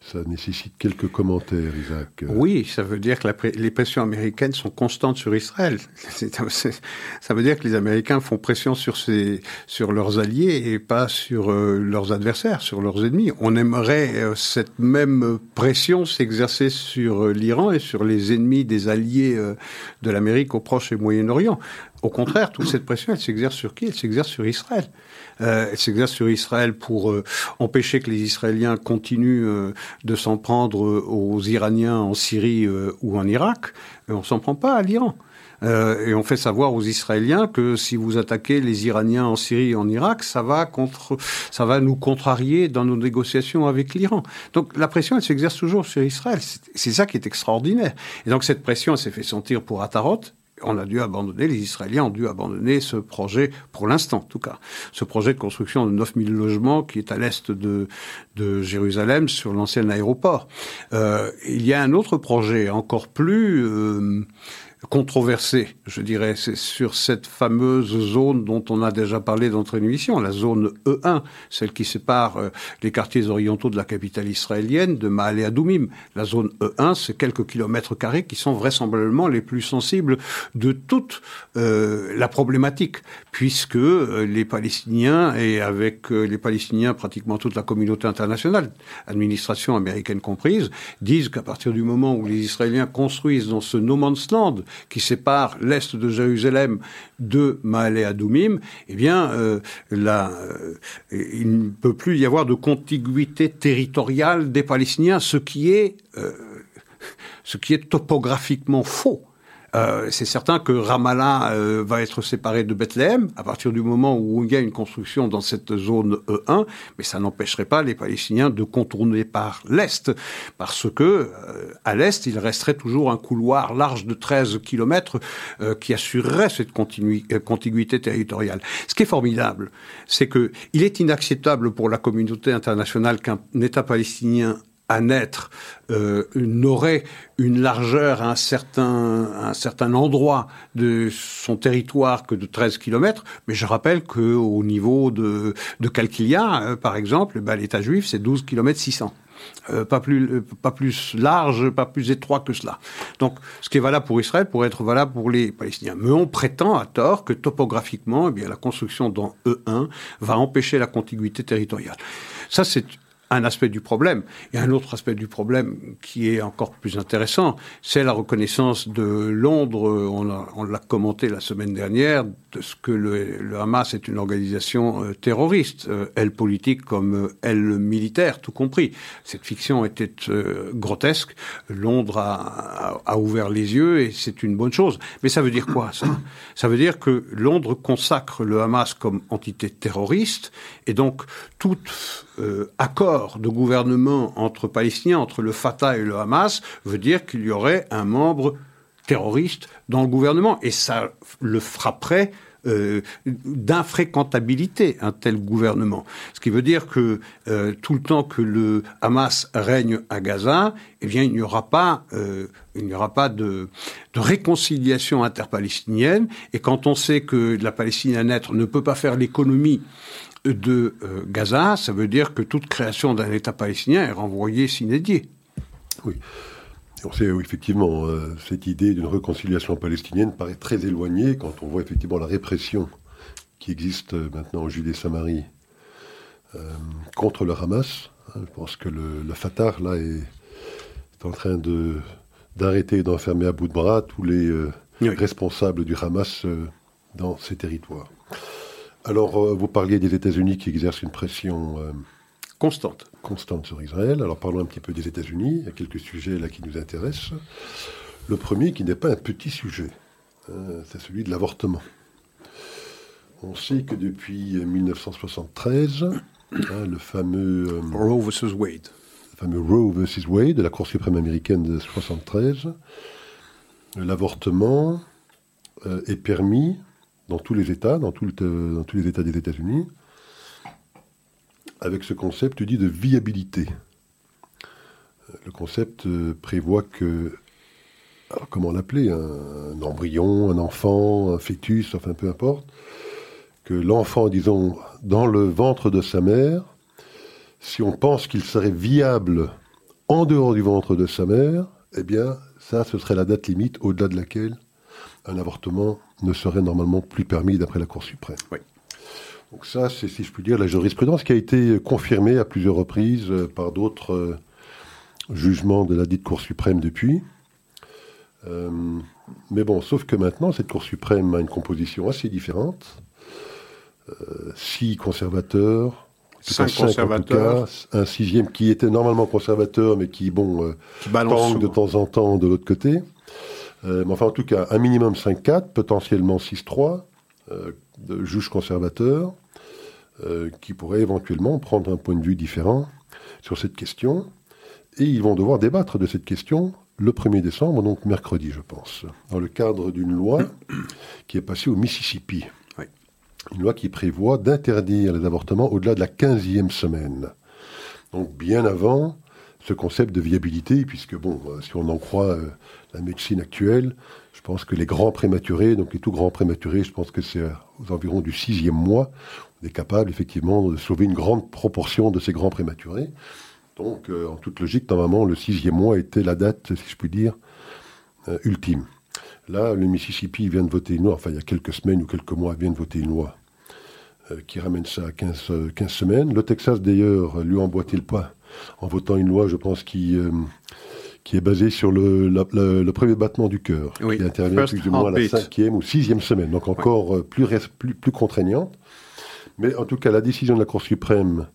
ça nécessite quelques commentaires, Isaac. Oui, ça veut dire que les pressions américaines sont constantes sur Israël. ça veut dire que les Américains font pression sur, sur leurs alliés et pas sur euh, leurs adversaires, sur leurs ennemis. On aimerait euh, cette même pression s'exercer sur euh, l'Iran et sur les ennemis des alliés de l'Amérique au Proche et Moyen-Orient. Au contraire, toute cette pression, elle s'exerce sur qui? Elle s'exerce sur Israël. Euh, elle s'exerce sur Israël pour euh, empêcher que les Israéliens continuent euh, de s'en prendre aux Iraniens en Syrie ou en Irak. On s'en prend pas à l'Iran. et on fait savoir aux Israéliens que si vous attaquez les Iraniens en Syrie et en Irak, ça va contre, ça va nous contrarier dans nos négociations avec l'Iran. Donc la pression, elle s'exerce toujours sur Israël. C'est ça qui est extraordinaire. Et donc cette pression, elle s'est fait sentir pour Atarot on a dû abandonner, les Israéliens ont dû abandonner ce projet, pour l'instant en tout cas, ce projet de construction de 9000 logements qui est à l'est de, de Jérusalem sur l'ancien aéroport. Euh, il y a un autre projet encore plus... Euh, controversé, je dirais, c'est sur cette fameuse zone dont on a déjà parlé dans notre émission, la zone E1, celle qui sépare euh, les quartiers orientaux de la capitale israélienne de Maale Adoumim. La zone E1, c'est quelques kilomètres carrés qui sont vraisemblablement les plus sensibles de toute euh, la problématique, puisque euh, les Palestiniens, et avec les Palestiniens pratiquement toute la communauté internationale, administration américaine comprise, disent qu'à partir du moment où les Israéliens construisent dans ce no man's land, qui sépare l'est de Jérusalem de Maale Adoumim, eh bien, euh, euh, il ne peut plus y avoir de contiguïté territoriale des Palestiniens, ce qui euh, ce qui est topographiquement faux. Euh, c'est certain que Ramallah euh, va être séparé de Bethléem à partir du moment où il y a une construction dans cette zone E1, mais ça n'empêcherait pas les Palestiniens de contourner par l'est, parce que euh, à l'est, il resterait toujours un couloir large de 13 kilomètres qui assurerait cette contiguïté territoriale. Ce qui est formidable, c'est que il est inacceptable pour la communauté internationale qu'un État palestinien à naître euh, n'aurait une largeur à un certain, un certain endroit de son territoire que de 13 km, mais je rappelle qu'au niveau de, de Calquilia, euh, par exemple, bah, l'État juif, c'est 12 km 600. pas plus euh, pas plus large, pas plus étroit que cela. Donc, ce qui est valable pour Israël pourrait être valable pour les Palestiniens. Mais on prétend à tort que topographiquement, eh bien, la construction dans E1 va empêcher la contiguïté territoriale. Ça, c'est un aspect du problème. Et un autre aspect du problème qui est encore plus intéressant, c'est la reconnaissance de Londres, on l'a commenté la semaine dernière, de ce que le, Hamas est une organisation euh, terroriste, euh, elle politique comme euh, elle militaire, tout compris. Cette fiction était grotesque. Londres a, a, ouvert les yeux et c'est une bonne chose. Mais ça veut dire quoi ça? Ça veut dire que Londres consacre le Hamas comme entité terroriste et donc tout accord de gouvernement entre Palestiniens, entre le Fatah et le Hamas, veut dire qu'il y aurait un membre terroriste dans le gouvernement. Et ça le frapperait euh, d'infréquentabilité, un tel gouvernement. Ce qui veut dire que euh, tout le temps que le Hamas règne à Gaza, eh bien, il n'y aura pas, euh, il n'y aura pas de, de, réconciliation interpalestinienne. Et quand on sait que la Palestine à naître ne peut pas faire l'économie de Gaza, ça veut dire que toute création d'un État palestinien est renvoyée s'inédier. Oui. On sait effectivement, euh, cette idée d'une réconciliation palestinienne paraît très éloignée quand on voit effectivement la répression qui existe euh, maintenant en Judée-Samarie euh, contre le Hamas. Hein, je pense que le, Fatah, là, est, en train de, d'arrêter et d'enfermer à bout de bras tous les responsables du Hamas dans ces territoires. Alors, vous parliez des États-Unis qui exercent une pression Constante. Constante sur Israël. Alors parlons un petit peu des États-Unis. Il y a quelques sujets là qui nous intéressent. Le premier, qui n'est pas un petit sujet, hein, c'est celui de l'avortement. On sait que depuis 1973, hein, le fameux euh, Roe versus Wade, le fameux Roe versus Wade de la Cour suprême américaine de 1973, l'avortement euh, est permis dans tous les États, dans, dans tous les États des États-Unis, avec ce concept dit de viabilité. Le concept euh, prévoit que, comment l'appeler, un, embryon, un enfant, un fœtus, enfin peu importe, que l'enfant, disons, dans le ventre de sa mère, si on pense qu'il serait viable en dehors du ventre de sa mère, eh bien, ça, ce serait la date limite au-delà de laquelle un avortement ne serait normalement plus permis d'après la Cour suprême. Oui. Donc ça, c'est, si je puis dire, la jurisprudence qui a été confirmée à plusieurs reprises euh, par d'autres euh, jugements de la dite Cour suprême depuis. Euh, mais bon, sauf que maintenant, cette Cour suprême a une composition assez différente. Euh, six conservateurs, cinq conservateurs, un sixième qui était normalement conservateur, mais qui, bon, qui balance de temps en temps de l'autre côté. mais enfin, en tout cas, un minimum 5-4, potentiellement 6-3, de juges conservateurs, qui pourraient éventuellement prendre un point de vue différent sur cette question. Et ils vont devoir débattre de cette question le 1er décembre, donc mercredi, je pense, dans le cadre d'une loi qui est passée au Mississippi. Une loi qui prévoit d'interdire les avortements au-delà de la 15e semaine. Donc bien avant ce concept de viabilité, puisque, bon, euh, si on en croit euh, la médecine actuelle, pense que les grands prématurés, donc les tout grands prématurés, je pense que c'est aux environs du sixième mois, on est capable effectivement de sauver une grande proportion de ces grands prématurés. Donc, euh, en toute logique, normalement, le sixième mois était la date, si je puis dire, euh, ultime. Là, le Mississippi vient de voter une loi, enfin, il y a quelques semaines ou quelques mois, vient de voter une loi euh, qui ramène ça à 15, 15 semaines. Le Texas, d'ailleurs, lui emboîté le pas en votant une loi, je pense, qui, qui est basée sur le, le, premier battement du cœur, qui intervient plus ou moins à la cinquième ou sixième semaine, donc encore plus, plus, plus contraignante. Mais en tout cas, la décision de la Cour suprême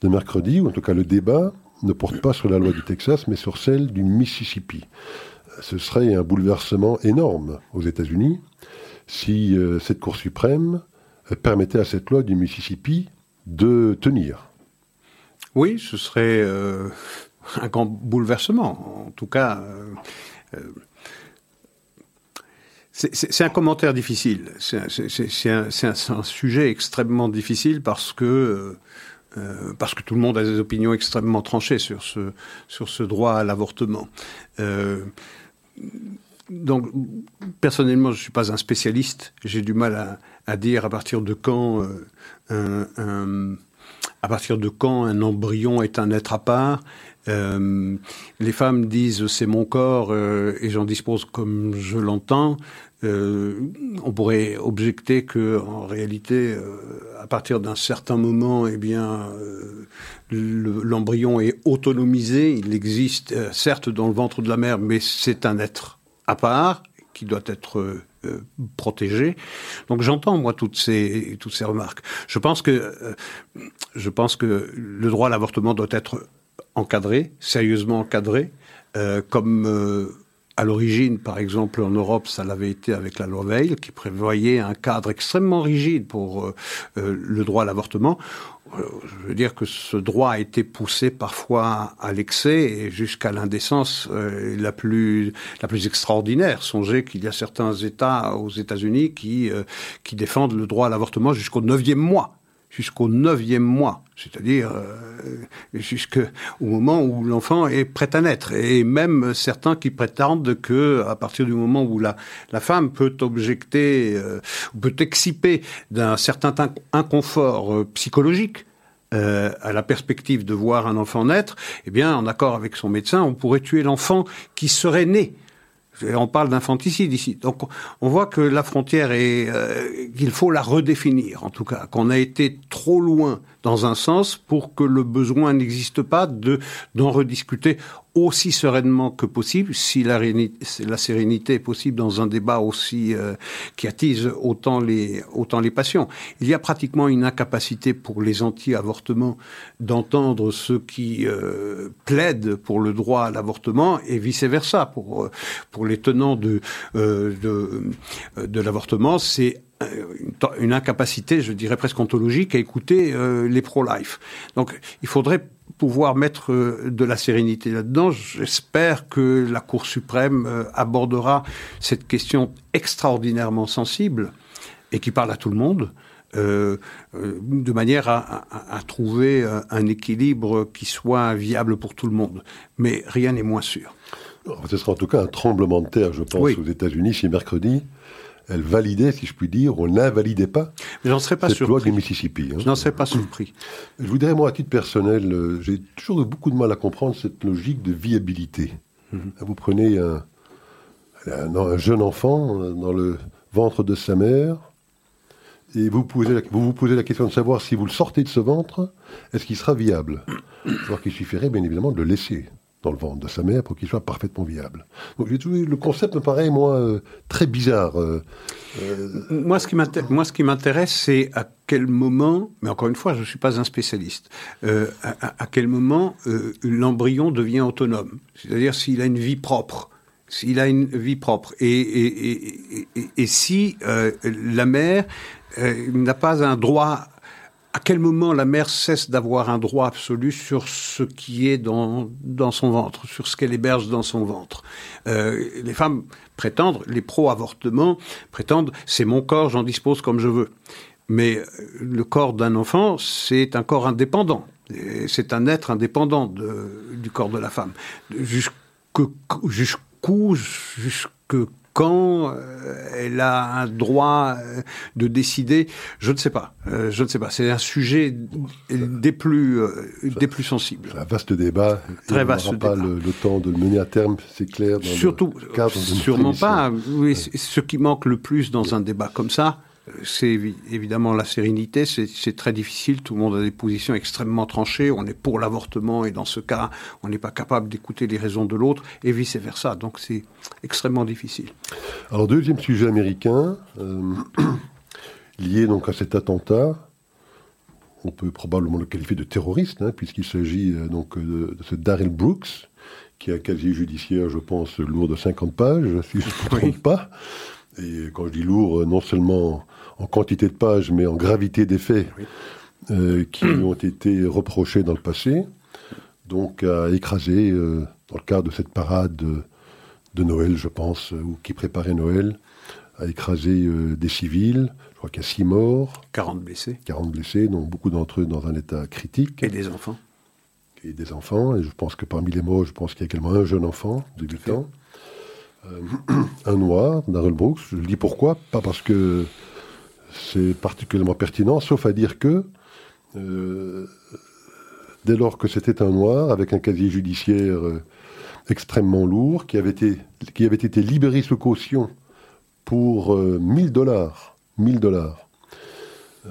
de mercredi, ou en tout cas le débat, ne porte pas sur la loi du Texas, mais sur celle du Mississippi. Ce serait un bouleversement énorme aux États-Unis si euh, cette Cour suprême permettait à cette loi du Mississippi de tenir. Oui, ce serait euh, un grand bouleversement. En tout cas, euh, c'est un commentaire difficile. C'est un, sujet extrêmement difficile parce que euh, parce que tout le monde a des opinions extrêmement tranchées sur ce, sur ce droit à l'avortement. Euh, donc, personnellement, je ne suis pas un spécialiste. J'ai du mal à, dire à partir de quand euh, un, à partir de quand un embryon est un être à part. Euh, les femmes disent c'est mon corps euh, et j'en dispose comme je l'entends. Euh, on pourrait objecter que, en réalité, à partir d'un certain moment, eh bien, l'embryon est autonomisé. Il existe, certes, dans le ventre de la mère, mais c'est un être à part qui doit être protégé. Donc j'entends moi toutes ces toutes ces remarques. Je pense que je pense que le droit à l'avortement doit être encadré, sérieusement encadré, comme à l'origine, par exemple, en Europe, ça l'avait été avec la loi Veil, qui prévoyait un cadre extrêmement rigide pour euh, euh, le droit à l'avortement. Euh, je veux dire que ce droit a été poussé parfois à l'excès et jusqu'à l'indécence la plus la plus extraordinaire. Songez qu'il y a certains États aux États-Unis qui qui défendent le droit à l'avortement jusqu'au neuvième mois jusqu'au neuvième mois, c'est-à-dire euh, jusqu'au moment où l'enfant est prêt à naître. Et même certains qui prétendent que, à partir du moment où la, femme peut objecter, euh, peut exciper d'un certain inconfort euh, psychologique, à la perspective de voir un enfant naître, eh bien, en accord avec son médecin, on pourrait tuer l'enfant qui serait né on parle d'infanticide ici. Donc on voit que la frontière est euh, qu'il faut la redéfinir en tout cas, qu'on a été trop loin dans un sens pour que le besoin n'existe pas de d'en rediscuter aussi sereinement que possible, si la, sérénité est possible dans un débat aussi euh, qui attise autant les, autant les passions. Il y a pratiquement une incapacité pour les anti-avortements d'entendre ceux qui euh, plaident pour le droit à l'avortement et vice-versa. Pour, euh, pour les tenants de, de l'avortement, c'est une, incapacité, je dirais presque ontologique, à écouter les pro-life. Donc il faudrait pouvoir mettre euh, de la sérénité là-dedans. J'espère que la Cour suprême euh, abordera cette question extraordinairement sensible et qui parle à tout le monde. Euh, de manière à, trouver un équilibre qui soit viable pour tout le monde. Mais rien n'est moins sûr. Ce sera en tout cas un tremblement de terre, je pense, aux États-Unis si mercredi elle validait, si je puis dire, on n'invalidait pas j'en serais pas cette surpris. loi du Mississippi. Hein. Je n'en serais pas surpris. Je voudrais, moi, à titre personnel, euh, j'ai toujours eu beaucoup de mal à comprendre cette logique de viabilité. Mhm. Vous prenez un, un, jeune enfant euh, dans le ventre de sa mère, et vous, posez vous vous posez la question de savoir si vous le sortez de ce ventre, est-ce qu'il sera viable? Alors qu'il suffirait bien évidemment de le laisser. Dans le ventre de sa mère pour qu'il soit parfaitement viable. Donc le concept me paraît, moi, euh, très bizarre. Euh, euh. Moi, ce qui m'intéresse, c'est à quel moment, mais encore une fois, je ne suis pas un spécialiste, à, quel moment l'embryon devient autonome. C'est-à-dire s'il a une vie propre. S'il a une vie propre. Et, si la mère n'a pas un droit à quel moment la mère cesse d'avoir un droit absolu sur ce qui est dans, son ventre, sur ce qu'elle héberge dans son ventre? Euh, Les femmes prétendent, les pro-avortements prétendent, c'est mon corps, j'en dispose comme je veux. Mais euh, le corps d'un enfant, c'est un corps indépendant. C'est un être indépendant du corps de la femme. Jusqu'où, jusque quand euh, elle a un droit euh, de décider, je ne sais pas. Euh, je ne sais pas. C'est un sujet des plus, des plus sensibles. Un vaste débat. Très vaste On pas le, temps de le mener à terme, c'est clair. Surtout, sûrement pas. Oui, ce qui manque le plus dans un débat comme ça, c'est évidemment la sérénité, c'est très difficile, tout le monde a des positions extrêmement tranchées, on est pour l'avortement et dans ce cas, on n'est pas capable d'écouter les raisons de l'autre et vice-versa, donc c'est extrêmement difficile. Alors deuxième sujet américain, euh, lié donc à cet attentat, on peut probablement le qualifier de terroriste, hein, puisqu'il s'agit euh, donc de, ce Daryl Brooks, qui a un casier judiciaire, je pense, lourd de 50 pages, si je ne me trompe pas. Et quand je dis lourd, euh, non seulement en quantité de pages, mais en gravité des faits euh, qui ont été reprochés dans le passé, donc à écraser, euh, dans le cadre de cette parade de, Noël, je pense, ou qui préparait Noël, à écraser des civils. Je crois qu'il y a six morts. 40 blessés. 40 blessés, donc beaucoup d'entre eux dans un état critique. Et des enfants. Et des enfants. Et je pense que parmi les morts, je pense qu'il y a également un jeune enfant, débutant. Euh, un noir, Darrell Brooks. Je le dis pourquoi? Pas parce que c'est particulièrement pertinent, sauf à dire que euh, dès lors que c'était un noir, avec un casier judiciaire euh, extrêmement lourd, qui avait, été, qui avait été libéré sous caution pour 1000 dollars, 1000 dollars,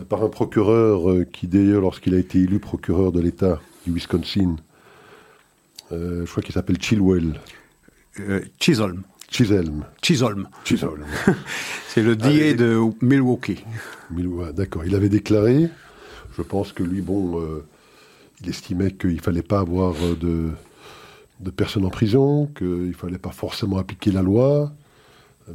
par un procureur qui d'ailleurs, lorsqu'il a été élu procureur de l'État du Wisconsin, je crois qu'il s'appelle Chilwell. Chisholm. Chisholm. Chisholm. Chisholm. C'est le DA de Milwaukee. D'accord. Il avait déclaré, je pense que lui, bon, euh, il estimait qu'il ne fallait pas avoir euh, de, de personnes en prison, qu'il ne fallait pas forcément appliquer la loi,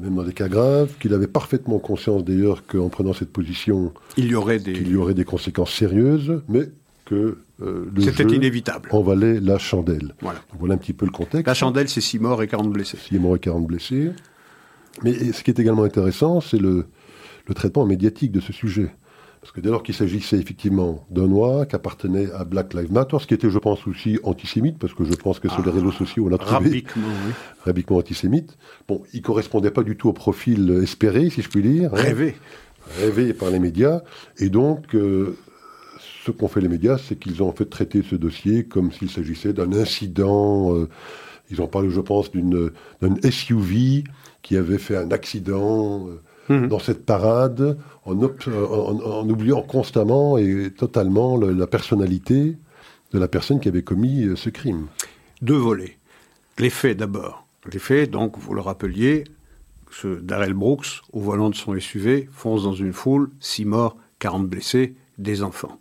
même dans des cas graves, qu'il avait parfaitement conscience d'ailleurs qu'en prenant cette position, il y aurait des... il y aurait des conséquences sérieuses, mais que euh, C'était inévitable. En valait la chandelle. Voilà. voilà un petit peu le contexte. La chandelle, c'est 6 morts et 40 blessés. 6 morts et 40 blessés. Mais ce qui est également intéressant, c'est le, le, traitement médiatique de ce sujet. Parce que dès lors qu'il s'agissait effectivement d'un noir qui appartenait à Black Lives Matter, ce qui était, je pense, aussi antisémite, parce que je pense que sur les ah, réseaux sociaux, on a trouvé... Rabiquement, oui. Rabiquement antisémite. Bon, il correspondait pas du tout au profil espéré, si je puis dire. Hein. Rêvé. Rêvé par les médias. Et donc, euh, ce qu'ont fait les médias, c'est qu'ils ont en fait traité ce dossier comme s'il s'agissait d'un incident. Euh, ils ont parlé, je pense, d'une SUV qui avait fait un accident euh, mhm. dans cette parade, en, oubliant constamment et totalement la personnalité de la personne qui avait commis euh, ce crime. Deux volets. Les faits d'abord. Les faits, donc, vous le rappeliez, ce Darrell Brooks, au volant de son SUV, fonce dans une foule, six morts, 40 blessés, des enfants.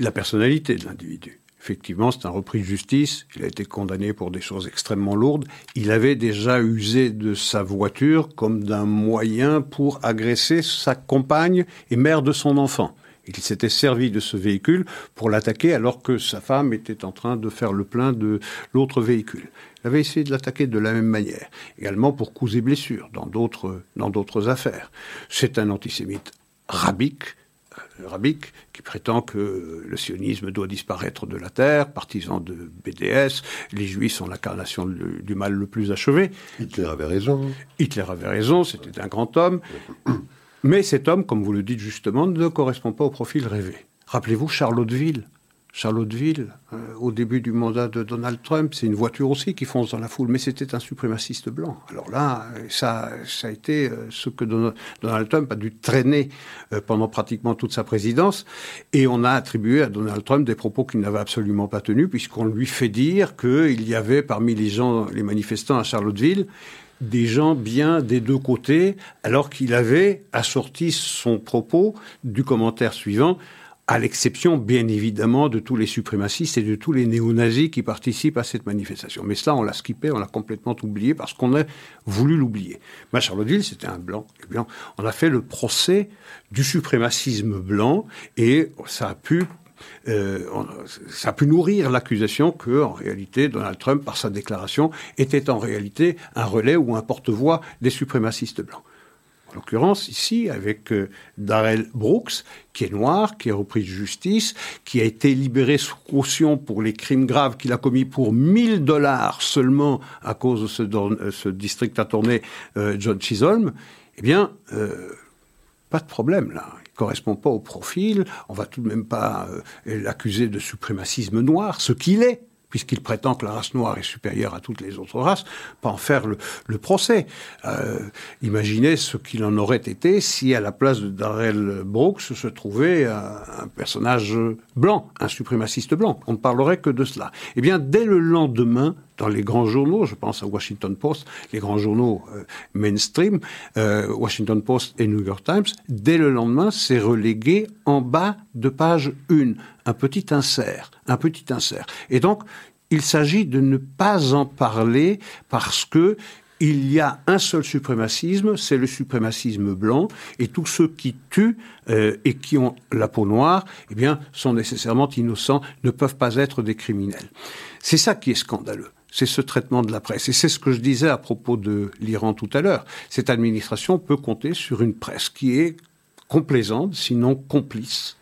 La personnalité de l'individu. Effectivement, c'est un repris de justice. Il a été condamné pour des choses extrêmement lourdes. Il avait déjà usé de sa voiture comme d'un moyen pour agresser sa compagne et mère de son enfant. Il s'était servi de ce véhicule pour l'attaquer alors que sa femme était en train de faire le plein de l'autre véhicule. Il avait essayé de l'attaquer de la même manière, également pour coups et blessures dans d'autres, dans d'autres affaires. C'est un antisémite rabique, Rabic, qui prétend que le sionisme doit disparaître de la terre, partisan de BDS, les juifs sont l'incarnation du mal le plus achevé. Hitler avait raison. Hitler avait raison, c'était un grand homme. Mais cet homme, comme vous le dites justement, ne correspond pas au profil rêvé. Rappelez-vous Charlottesville. Charlottesville, euh, au début du mandat de Donald Trump, c'est une voiture aussi qui fonce dans la foule, mais c'était un suprémaciste blanc. Alors là, ça, ça a été euh, ce que Donald Trump a dû traîner euh, pendant pratiquement toute sa présidence, et on a attribué à Donald Trump des propos qu'il n'avait absolument pas tenus, puisqu'on lui fait dire qu'il y avait parmi les gens, les manifestants à Charlottesville, des gens bien des deux côtés, alors qu'il avait assorti son propos du commentaire suivant à l'exception bien évidemment de tous les suprémacistes et de tous les néo-nazis qui participent à cette manifestation. Mais cela, on l'a skippé, on l'a complètement oublié parce qu'on a voulu l'oublier. Mais Charlottesville, c'était un blanc. On a fait le procès du suprémacisme blanc et ça a pu euh, ça a pu nourrir l'accusation que, en réalité, Donald Trump, par sa déclaration, était en réalité un relais ou un porte-voix des suprémacistes blancs en l'occurrence ici avec euh, Darrell Brooks, qui est noir, qui est repris de justice, qui a été libéré sous caution pour les crimes graves qu'il a commis pour 1000 dollars seulement à cause de ce, euh, district à tourner euh, John Chisholm, eh bien, pas de problème là. Il correspond pas au profil. On va tout de même pas l'accuser de suprémacisme noir, ce qu'il est puisqu'il prétend que la race noire est supérieure à toutes les autres races, pas en faire le, procès. Euh, imaginez ce qu'il en aurait été si, à la place de Darrell Brooks, se trouvait un, personnage blanc, un suprémaciste blanc. On ne parlerait que de cela. Eh bien, dès le lendemain, dans les grands journaux, je pense à Washington Post, les grands journaux euh, mainstream, euh, Washington Post et New York Times, dès le lendemain, c'est relégué en bas de page 1, un petit insert, un petit insert. Et donc, il s'agit de ne pas en parler parce que il y a un seul suprémacisme, c'est le suprémacisme blanc, et tous ceux qui tuent euh, et qui ont la peau noire, eh bien, sont nécessairement innocents, ne peuvent pas être des criminels. C'est ça qui est scandaleux c'est ce traitement de la presse. Et c'est ce que je disais à propos de l'Iran tout à l'heure. Cette administration peut compter sur une presse qui est complaisante, sinon complice,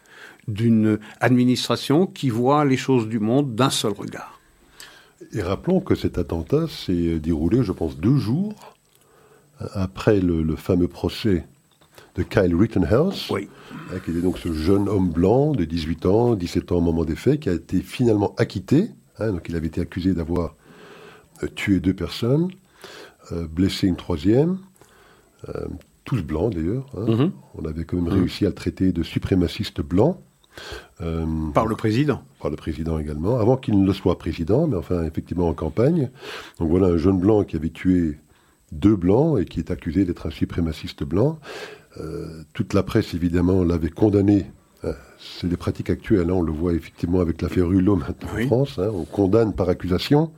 d'une administration qui voit les choses du monde d'un seul regard. Et rappelons que cet attentat s'est déroulé, je pense, deux jours après le, fameux procès de Kyle Rittenhouse, hein, qui était donc ce jeune homme blanc de 18 ans, 17 ans au moment des faits, qui a été finalement acquitté. Hein, donc il avait été accusé d'avoir euh, tué deux personnes, euh, blessé une troisième, euh, tous blancs d'ailleurs. Hein. Mhm. On avait quand même mhm. réussi à le traiter de suprémaciste blanc. Par le président. Par le président également, avant qu'il ne le soit président, mais enfin effectivement en campagne. Donc voilà un jeune blanc qui avait tué deux blancs et qui est accusé d'être un suprémaciste blanc. toute la presse évidemment l'avait condamné. C'est des pratiques actuelles, hein. on le voit effectivement avec l'affaire Hulot maintenant en France. Hein. on condamne par accusation.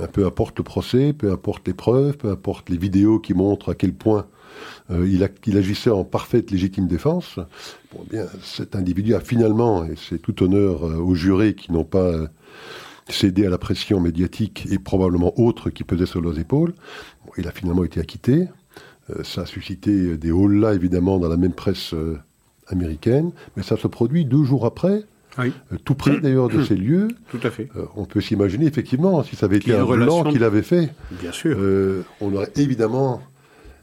Euh, peu importe le procès, peu importe les preuves, peu importe les vidéos qui montrent à quel point euh, il, agissait en parfaite légitime défense. Bon, bien, cet individu a finalement, et c'est tout honneur euh, aux jurés qui n'ont pas cédé à la pression médiatique et probablement autres qui pesaient sur leurs épaules, il a finalement été acquitté. ça a suscité des hauts-là, évidemment, dans la même presse américaine, mais ça se produit deux jours après euh, tout près d'ailleurs de ces lieux. Tout à fait. Euh, on peut s'imaginer effectivement, si ça avait été un blanc qui l'avait fait, Bien sûr. Euh, on aurait évidemment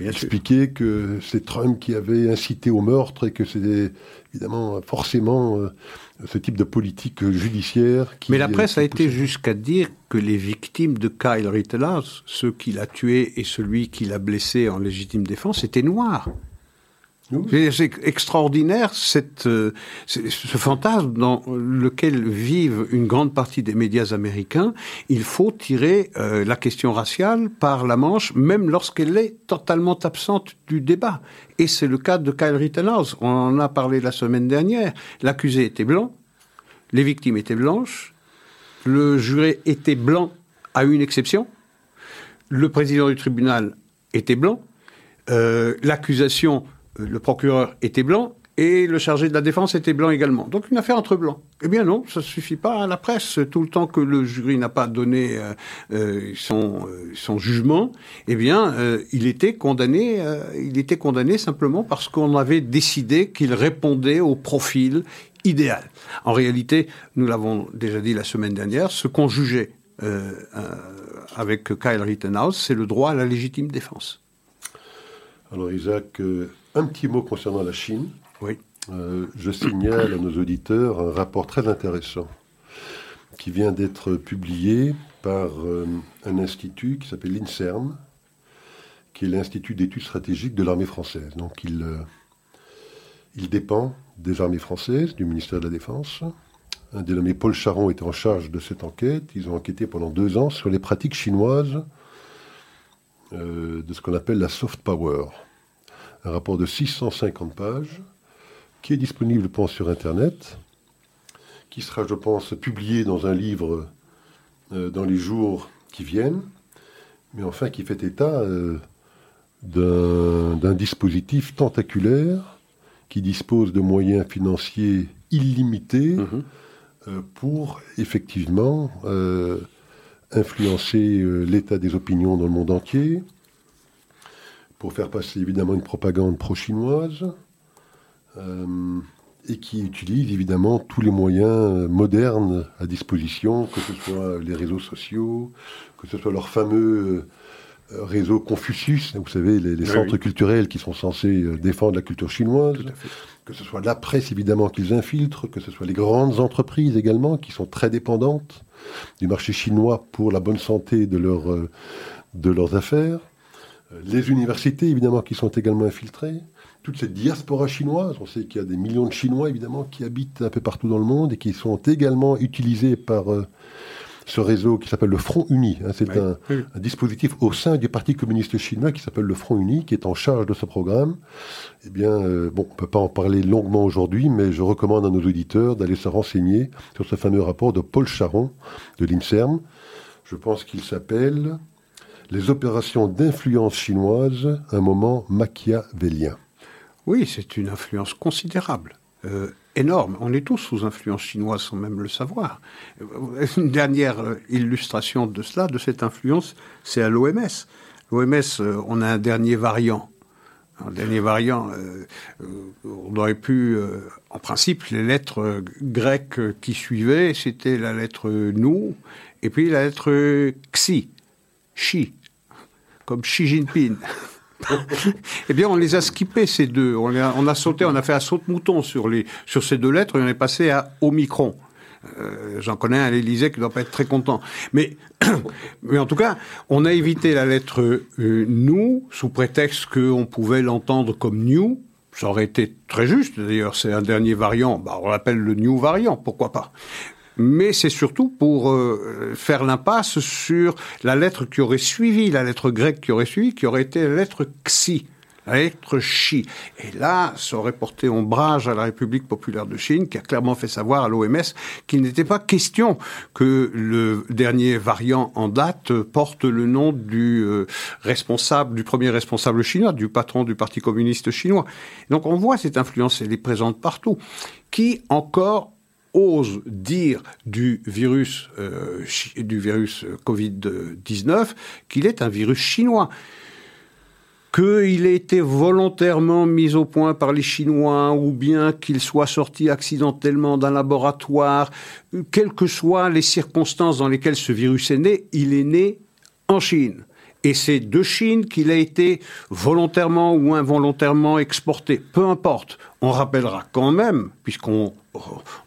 expliqué que c'est Trump qui avait incité au meurtre et que c'était évidemment forcément ce type de politique judiciaire qui... Mais la presse a été jusqu'à dire que les victimes de Kyle Rittenhouse, ceux qui l'a tué et celui qui l'a blessé en légitime défense, étaient noirs. C'est extraordinaire euh, ce fantasme dans lequel vivent une grande partie des médias américains. Il faut tirer euh, la question raciale par la manche, même lorsqu'elle est totalement absente du débat. Et c'est le cas de Kyle Rittenhouse. On en a parlé la semaine dernière. L'accusé était blanc, les victimes étaient blanches, le juré était blanc à une exception, le président du tribunal était blanc, euh, l'accusation le procureur était blanc et le chargé de la défense était blanc également. Donc une affaire entre blancs. Eh bien non, ça ne suffit pas à la presse. Tout le temps que le jury n'a pas donné euh, euh, son, euh, son, jugement, eh bien il était condamné. il était condamné simplement parce qu'on avait décidé qu'il répondait au profil idéal. En réalité, nous l'avons déjà dit la semaine dernière, ce qu'on jugeait avec Kyle Rittenhouse, c'est le droit à la légitime défense. Alors Isaac, un petit mot concernant la Chine. Oui. euh, je signale à nos auditeurs un rapport très intéressant qui vient d'être publié par euh, un institut qui s'appelle l'INSERM, qui est l'Institut d'études stratégiques de l'armée française. Donc il, euh, il dépend des armées françaises, du ministère de la Défense. Un dénommé Paul Charon était en charge de cette enquête. Ils ont enquêté pendant deux ans sur les pratiques chinoises de ce qu'on appelle la soft power. Un rapport de 650 pages qui est disponible, je pense, sur Internet, qui sera, je pense, publié dans un livre euh, dans les jours qui viennent, mais enfin qui fait état euh, d'un dispositif tentaculaire qui dispose de moyens financiers illimités mhm. euh, pour effectivement influencer l'état des opinions dans le monde entier, pour faire passer évidemment une propagande pro-chinoise, euh, et qui utilise évidemment tous les moyens modernes à disposition, que ce soit les réseaux sociaux, que ce soit leur fameux euh, réseau Confucius, vous savez, les, centres culturels qui sont censés euh, défendre la culture chinoise, que ce soit la presse évidemment qu'ils infiltrent, que ce soit les grandes entreprises également qui sont très dépendantes du marché chinois pour la bonne santé de, leur, de leurs affaires, les universités évidemment qui sont également infiltrées, toute cette diaspora chinoise. On sait qu'il y a des millions de Chinois, évidemment, qui habitent un peu partout dans le monde et qui sont également utilisés par euh, ce réseau qui s'appelle le Front Uni. Hein. c'est un, dispositif au sein du Parti communiste chinois qui s'appelle le Front Uni, qui est en charge de ce programme. Eh bien, euh, bon, on ne peut pas en parler longuement aujourd'hui, mais je recommande à nos auditeurs d'aller se renseigner sur ce fameux rapport de Paul Charon de l'INSERM. Je pense qu'il s'appelle Les opérations d'influence chinoise, un moment machiavélien. Oui, c'est une influence considérable. Euh, énorme. On est tous sous influence chinoise sans même le savoir. Euh, une dernière euh, illustration de cela, de cette influence, c'est à l'OMS. L'OMS, on a un dernier variant. Un dernier variant, on aurait pu, en principe, les lettres grecques qui suivaient, c'était la lettre nous, et puis la lettre xi, chi, comme Xi Jinping. eh bien, on les a skippés, ces deux. On a, sauté, on a fait un saut de mouton sur, les, sur ces deux lettres et on est passé à Omicron. Euh, j'en connais un à l'Élysée qui ne doit pas être très content. Mais, mais en tout cas, on a évité la lettre euh, nous sous prétexte qu'on pouvait l'entendre comme new. Ça aurait été très juste. D'ailleurs, c'est un dernier variant. Bah, on l'appelle le new variant. Pourquoi pas mais c'est surtout pour euh, faire l'impasse sur la lettre qui aurait suivi, la lettre grecque qui aurait suivi, qui aurait été la lettre xi, la lettre chi. Et là, ça aurait porté ombrage à la République populaire de Chine, qui a clairement fait savoir à l'OMS qu'il n'était pas question que le dernier variant en date porte le nom du euh, responsable, du premier responsable chinois, du patron du Parti communiste chinois. Donc on voit cette influence, elle est présente partout, qui encore ose dire du virus, euh, virus Covid-19 qu'il est un virus chinois qu'il ait été volontairement mis au point par les Chinois ou bien qu'il soit sorti accidentellement d'un laboratoire, quelles que soient les circonstances dans lesquelles ce virus est né, il est né en Chine. Et c'est de Chine qu'il a été volontairement ou involontairement exporté. Peu importe. On rappellera quand même, puisqu'on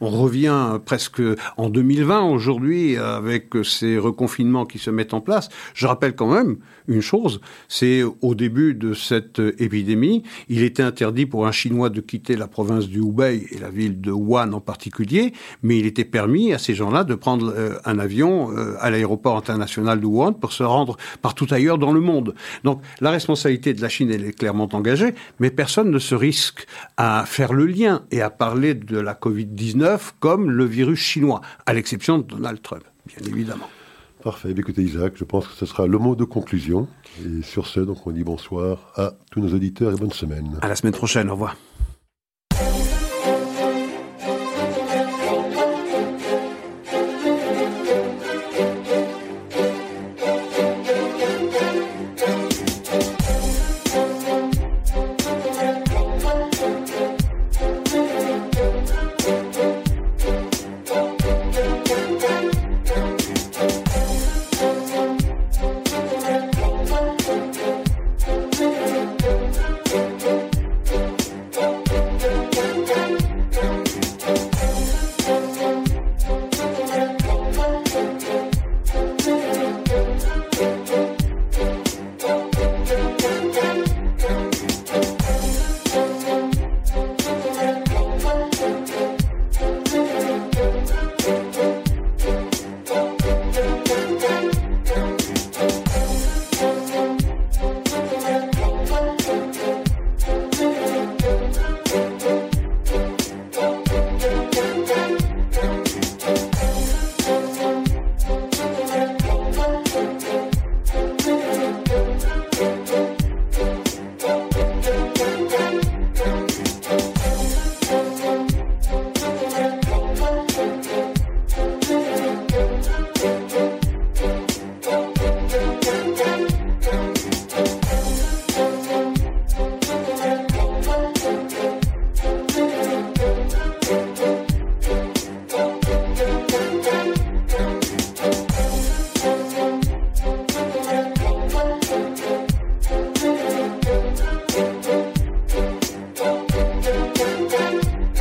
on revient presque en 2020 aujourd'hui avec ces reconfinements qui se mettent en place. Je rappelle quand même une chose, c'est au début de cette épidémie, il était interdit pour un Chinois de quitter la province du Hubei et la ville de Wuhan en particulier, mais il était permis à ces gens-là de prendre euh, un avion euh, à l'aéroport international de Wuhan pour se rendre partout ailleurs dans le monde. Donc la responsabilité de la Chine, elle est clairement engagée, mais personne ne se risque à faire le lien et à parler de la COVID Covid-19 comme le virus chinois, à l'exception de Donald Trump, bien évidemment. Parfait. Eh écoutez, Isaac, je pense que ce sera le mot de conclusion. Et sur ce, donc, on dit bonsoir à tous nos auditeurs et bonne semaine. À la semaine prochaine. Au revoir.